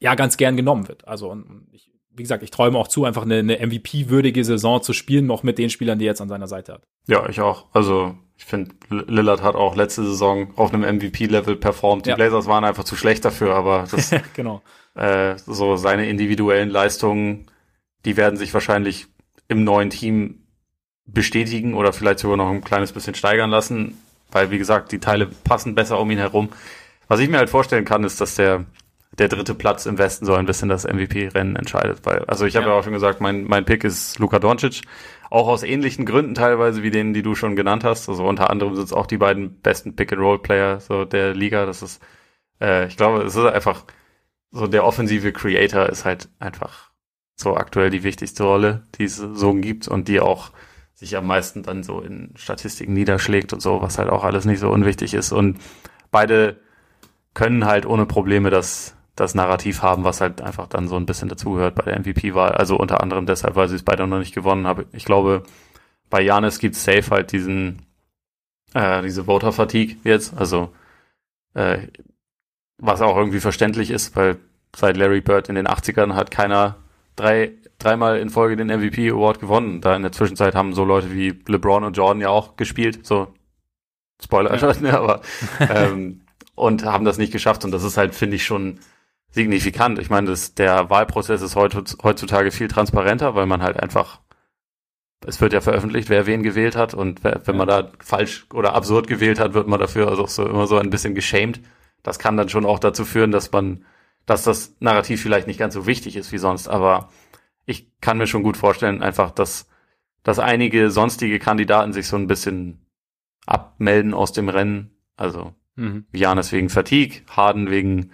ja, ganz gern genommen wird. Also, und ich, wie gesagt, ich träume auch zu, einfach eine, eine MVP-würdige Saison zu spielen, auch mit den Spielern, die er jetzt an seiner Seite hat. Ja, ich auch. Also ich finde, Lillard hat auch letzte Saison auf einem MVP-Level performt. Die ja. Blazers waren einfach zu schlecht dafür, aber das, *laughs* genau. äh, so seine individuellen Leistungen, die werden sich wahrscheinlich im neuen Team bestätigen oder vielleicht sogar noch ein kleines bisschen steigern lassen, weil wie gesagt, die Teile passen besser um ihn herum. Was ich mir halt vorstellen kann, ist, dass der der dritte Platz im Westen so ein bisschen das MVP-Rennen entscheidet. Weil, also ich habe ja. ja. auch schon gesagt, mein, mein Pick ist Luka Doncic. Auch aus ähnlichen Gründen teilweise wie denen, die du schon genannt hast. Also unter anderem sind es auch die beiden besten Pick-and-Roll-Player so der Liga. Das ist, äh, ich glaube, es ist einfach so der offensive Creator ist halt einfach so aktuell die wichtigste Rolle, die es so gibt und die auch sich am meisten dann so in Statistiken niederschlägt und so, was halt auch alles nicht so unwichtig ist. Und beide können halt ohne Probleme das das Narrativ haben, was halt einfach dann so ein bisschen dazugehört bei der MVP-Wahl. Also unter anderem deshalb, weil sie es beide noch nicht gewonnen haben. Ich glaube, bei Janis gibt es safe halt diesen, äh, diese Voter-Fatigue jetzt. Also, äh, was auch irgendwie verständlich ist, weil seit Larry Bird in den 80ern hat keiner drei, dreimal in Folge den MVP Award gewonnen. Da in der Zwischenzeit haben so Leute wie LeBron und Jordan ja auch gespielt. So, Spoiler, ja. *laughs* ne, aber, ähm, und haben das nicht geschafft. Und das ist halt, finde ich, schon signifikant. Ich meine, das, der Wahlprozess ist heutzutage viel transparenter, weil man halt einfach, es wird ja veröffentlicht, wer wen gewählt hat und wer, wenn man da falsch oder absurd gewählt hat, wird man dafür also so immer so ein bisschen geschämt. Das kann dann schon auch dazu führen, dass man, dass das Narrativ vielleicht nicht ganz so wichtig ist wie sonst, aber ich kann mir schon gut vorstellen, einfach, dass, dass einige sonstige Kandidaten sich so ein bisschen abmelden aus dem Rennen. Also, mhm. Janis wegen Fatigue, Harden wegen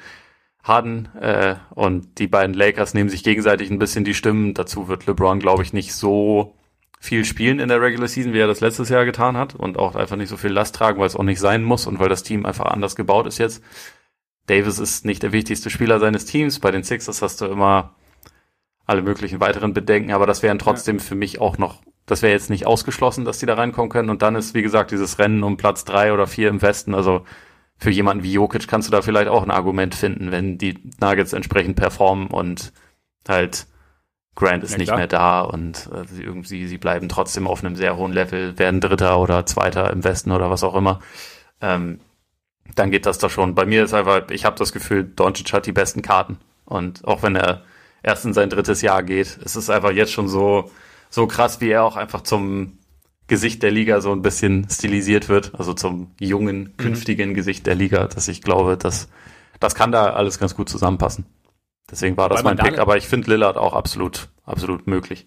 Harden äh, und die beiden Lakers nehmen sich gegenseitig ein bisschen die Stimmen. Dazu wird LeBron, glaube ich, nicht so viel spielen in der Regular Season, wie er das letztes Jahr getan hat und auch einfach nicht so viel Last tragen, weil es auch nicht sein muss und weil das Team einfach anders gebaut ist jetzt. Davis ist nicht der wichtigste Spieler seines Teams. Bei den Sixers hast du immer alle möglichen weiteren Bedenken, aber das wären trotzdem ja. für mich auch noch, das wäre jetzt nicht ausgeschlossen, dass die da reinkommen können. Und dann ist, wie gesagt, dieses Rennen um Platz drei oder vier im Westen. Also für jemanden wie Jokic kannst du da vielleicht auch ein Argument finden, wenn die Nuggets entsprechend performen und halt Grant ist ja, nicht mehr da und äh, sie irgendwie, sie bleiben trotzdem auf einem sehr hohen Level, werden Dritter oder Zweiter im Westen oder was auch immer. Ähm, dann geht das doch schon. Bei mir ist einfach, ich habe das Gefühl, Doncic hat die besten Karten. Und auch wenn er erst in sein drittes Jahr geht, es ist einfach jetzt schon so, so krass, wie er auch einfach zum Gesicht der Liga so ein bisschen stilisiert wird, also zum jungen, mhm. künftigen mhm. Gesicht der Liga, dass ich glaube, dass das kann da alles ganz gut zusammenpassen. Deswegen war das mein Pick, aber ich finde Lillard auch absolut, absolut möglich.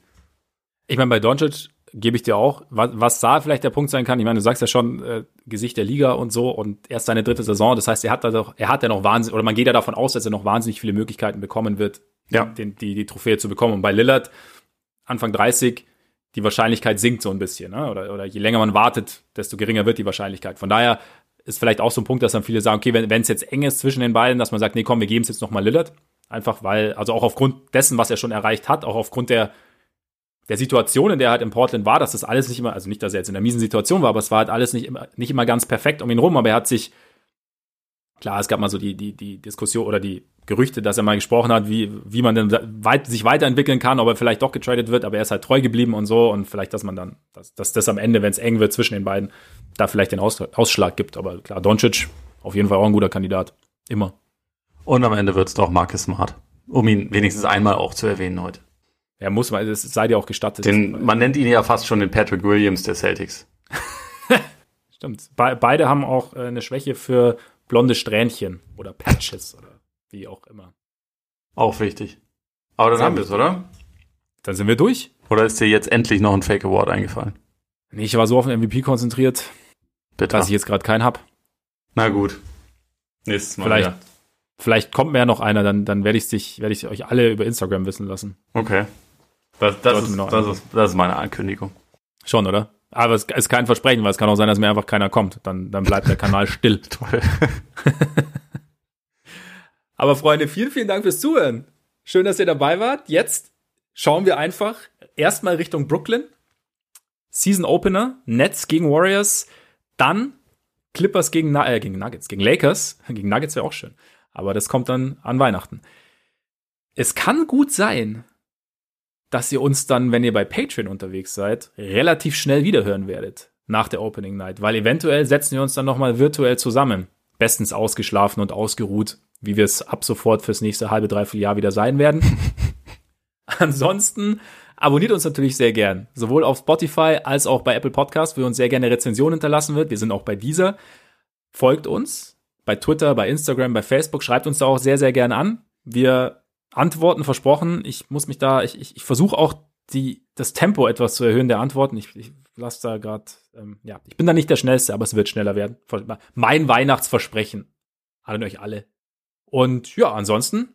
Ich meine, bei Doncic gebe ich dir auch, was, was da vielleicht der Punkt sein kann. Ich meine, du sagst ja schon äh, Gesicht der Liga und so und erst seine dritte Saison. Das heißt, er hat da doch, er hat ja noch wahnsinnig, oder man geht ja davon aus, dass er noch wahnsinnig viele Möglichkeiten bekommen wird, ja. den, die, die Trophäe zu bekommen. Und bei Lillard, Anfang 30, die Wahrscheinlichkeit sinkt so ein bisschen. Ne? Oder, oder je länger man wartet, desto geringer wird die Wahrscheinlichkeit. Von daher ist vielleicht auch so ein Punkt, dass dann viele sagen, okay, wenn es jetzt eng ist zwischen den beiden, dass man sagt, nee, komm, wir geben es jetzt nochmal Lillard. Einfach weil, also auch aufgrund dessen, was er schon erreicht hat, auch aufgrund der, der Situation, in der er halt in Portland war, dass das alles nicht immer, also nicht, dass er jetzt in einer miesen Situation war, aber es war halt alles nicht immer, nicht immer ganz perfekt um ihn rum, aber er hat sich, klar, es gab mal so die, die, die Diskussion oder die Gerüchte, dass er mal gesprochen hat, wie, wie man denn weit, sich weiterentwickeln kann, ob er vielleicht doch getradet wird, aber er ist halt treu geblieben und so und vielleicht, dass man dann, dass, dass das am Ende, wenn es eng wird zwischen den beiden, da vielleicht den Aus, Ausschlag gibt. Aber klar, Doncic auf jeden Fall auch ein guter Kandidat. Immer. Und am Ende wird es doch Marcus Smart, um ihn wenigstens einmal auch zu erwähnen heute. Er muss mal, es sei dir auch gestattet. Den, man nennt ihn ja fast schon den Patrick Williams der Celtics. *laughs* Stimmt. Be beide haben auch äh, eine Schwäche für blonde Strähnchen oder Patches oder wie auch immer. Auch wichtig. Aber dann haben wir es, oder? Dann sind wir durch. Oder ist dir jetzt endlich noch ein Fake Award eingefallen? Nee, ich war so auf den MVP konzentriert, Bitte. dass ich jetzt gerade keinen hab. Na gut. Nächstes Mal. Vielleicht, ja. vielleicht kommt mir ja noch einer, dann, dann werde ich dich, werde ich euch alle über Instagram wissen lassen. Okay. Das, das, ist, das, ist, das ist meine Ankündigung. Schon, oder? Aber es ist kein Versprechen, weil es kann auch sein, dass mir einfach keiner kommt. Dann, dann bleibt der Kanal still. *laughs* Toll. *laughs* Aber Freunde, vielen, vielen Dank fürs Zuhören. Schön, dass ihr dabei wart. Jetzt schauen wir einfach erstmal Richtung Brooklyn. Season Opener, Nets gegen Warriors, dann Clippers gegen, äh, gegen Nuggets, gegen Lakers. *laughs* Gegen Nuggets wäre auch schön. Aber das kommt dann an Weihnachten. Es kann gut sein, dass ihr uns dann, wenn ihr bei Patreon unterwegs seid, relativ schnell wiederhören werdet nach der Opening Night, weil eventuell setzen wir uns dann nochmal virtuell zusammen. Bestens ausgeschlafen und ausgeruht, wie wir es ab sofort fürs nächste halbe, dreiviertel Jahr wieder sein werden. *laughs* Ansonsten abonniert uns natürlich sehr gern, sowohl auf Spotify als auch bei Apple Podcast, wo uns sehr gerne Rezensionen hinterlassen wird. Wir sind auch bei dieser. Folgt uns bei Twitter, bei Instagram, bei Facebook, schreibt uns da auch sehr, sehr gerne an. Wir antworten versprochen. Ich muss mich da, ich, ich, ich versuche auch die, das Tempo etwas zu erhöhen der Antworten. Ich, ich lasse da gerade, ähm, ja, ich bin da nicht der Schnellste, aber es wird schneller werden. Mein Weihnachtsversprechen an euch alle. Und ja, ansonsten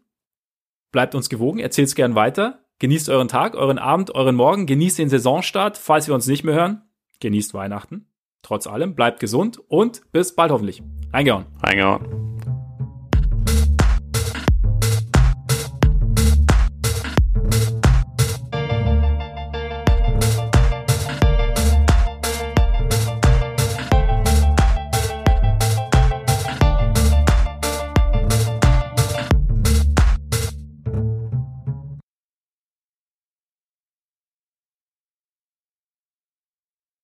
bleibt uns gewogen, erzählt es gern weiter. Genießt euren Tag, euren Abend, euren Morgen, genießt den Saisonstart. Falls wir uns nicht mehr hören, genießt Weihnachten. Trotz allem, bleibt gesund und bis bald hoffentlich. Reingehauen. Reingehauen.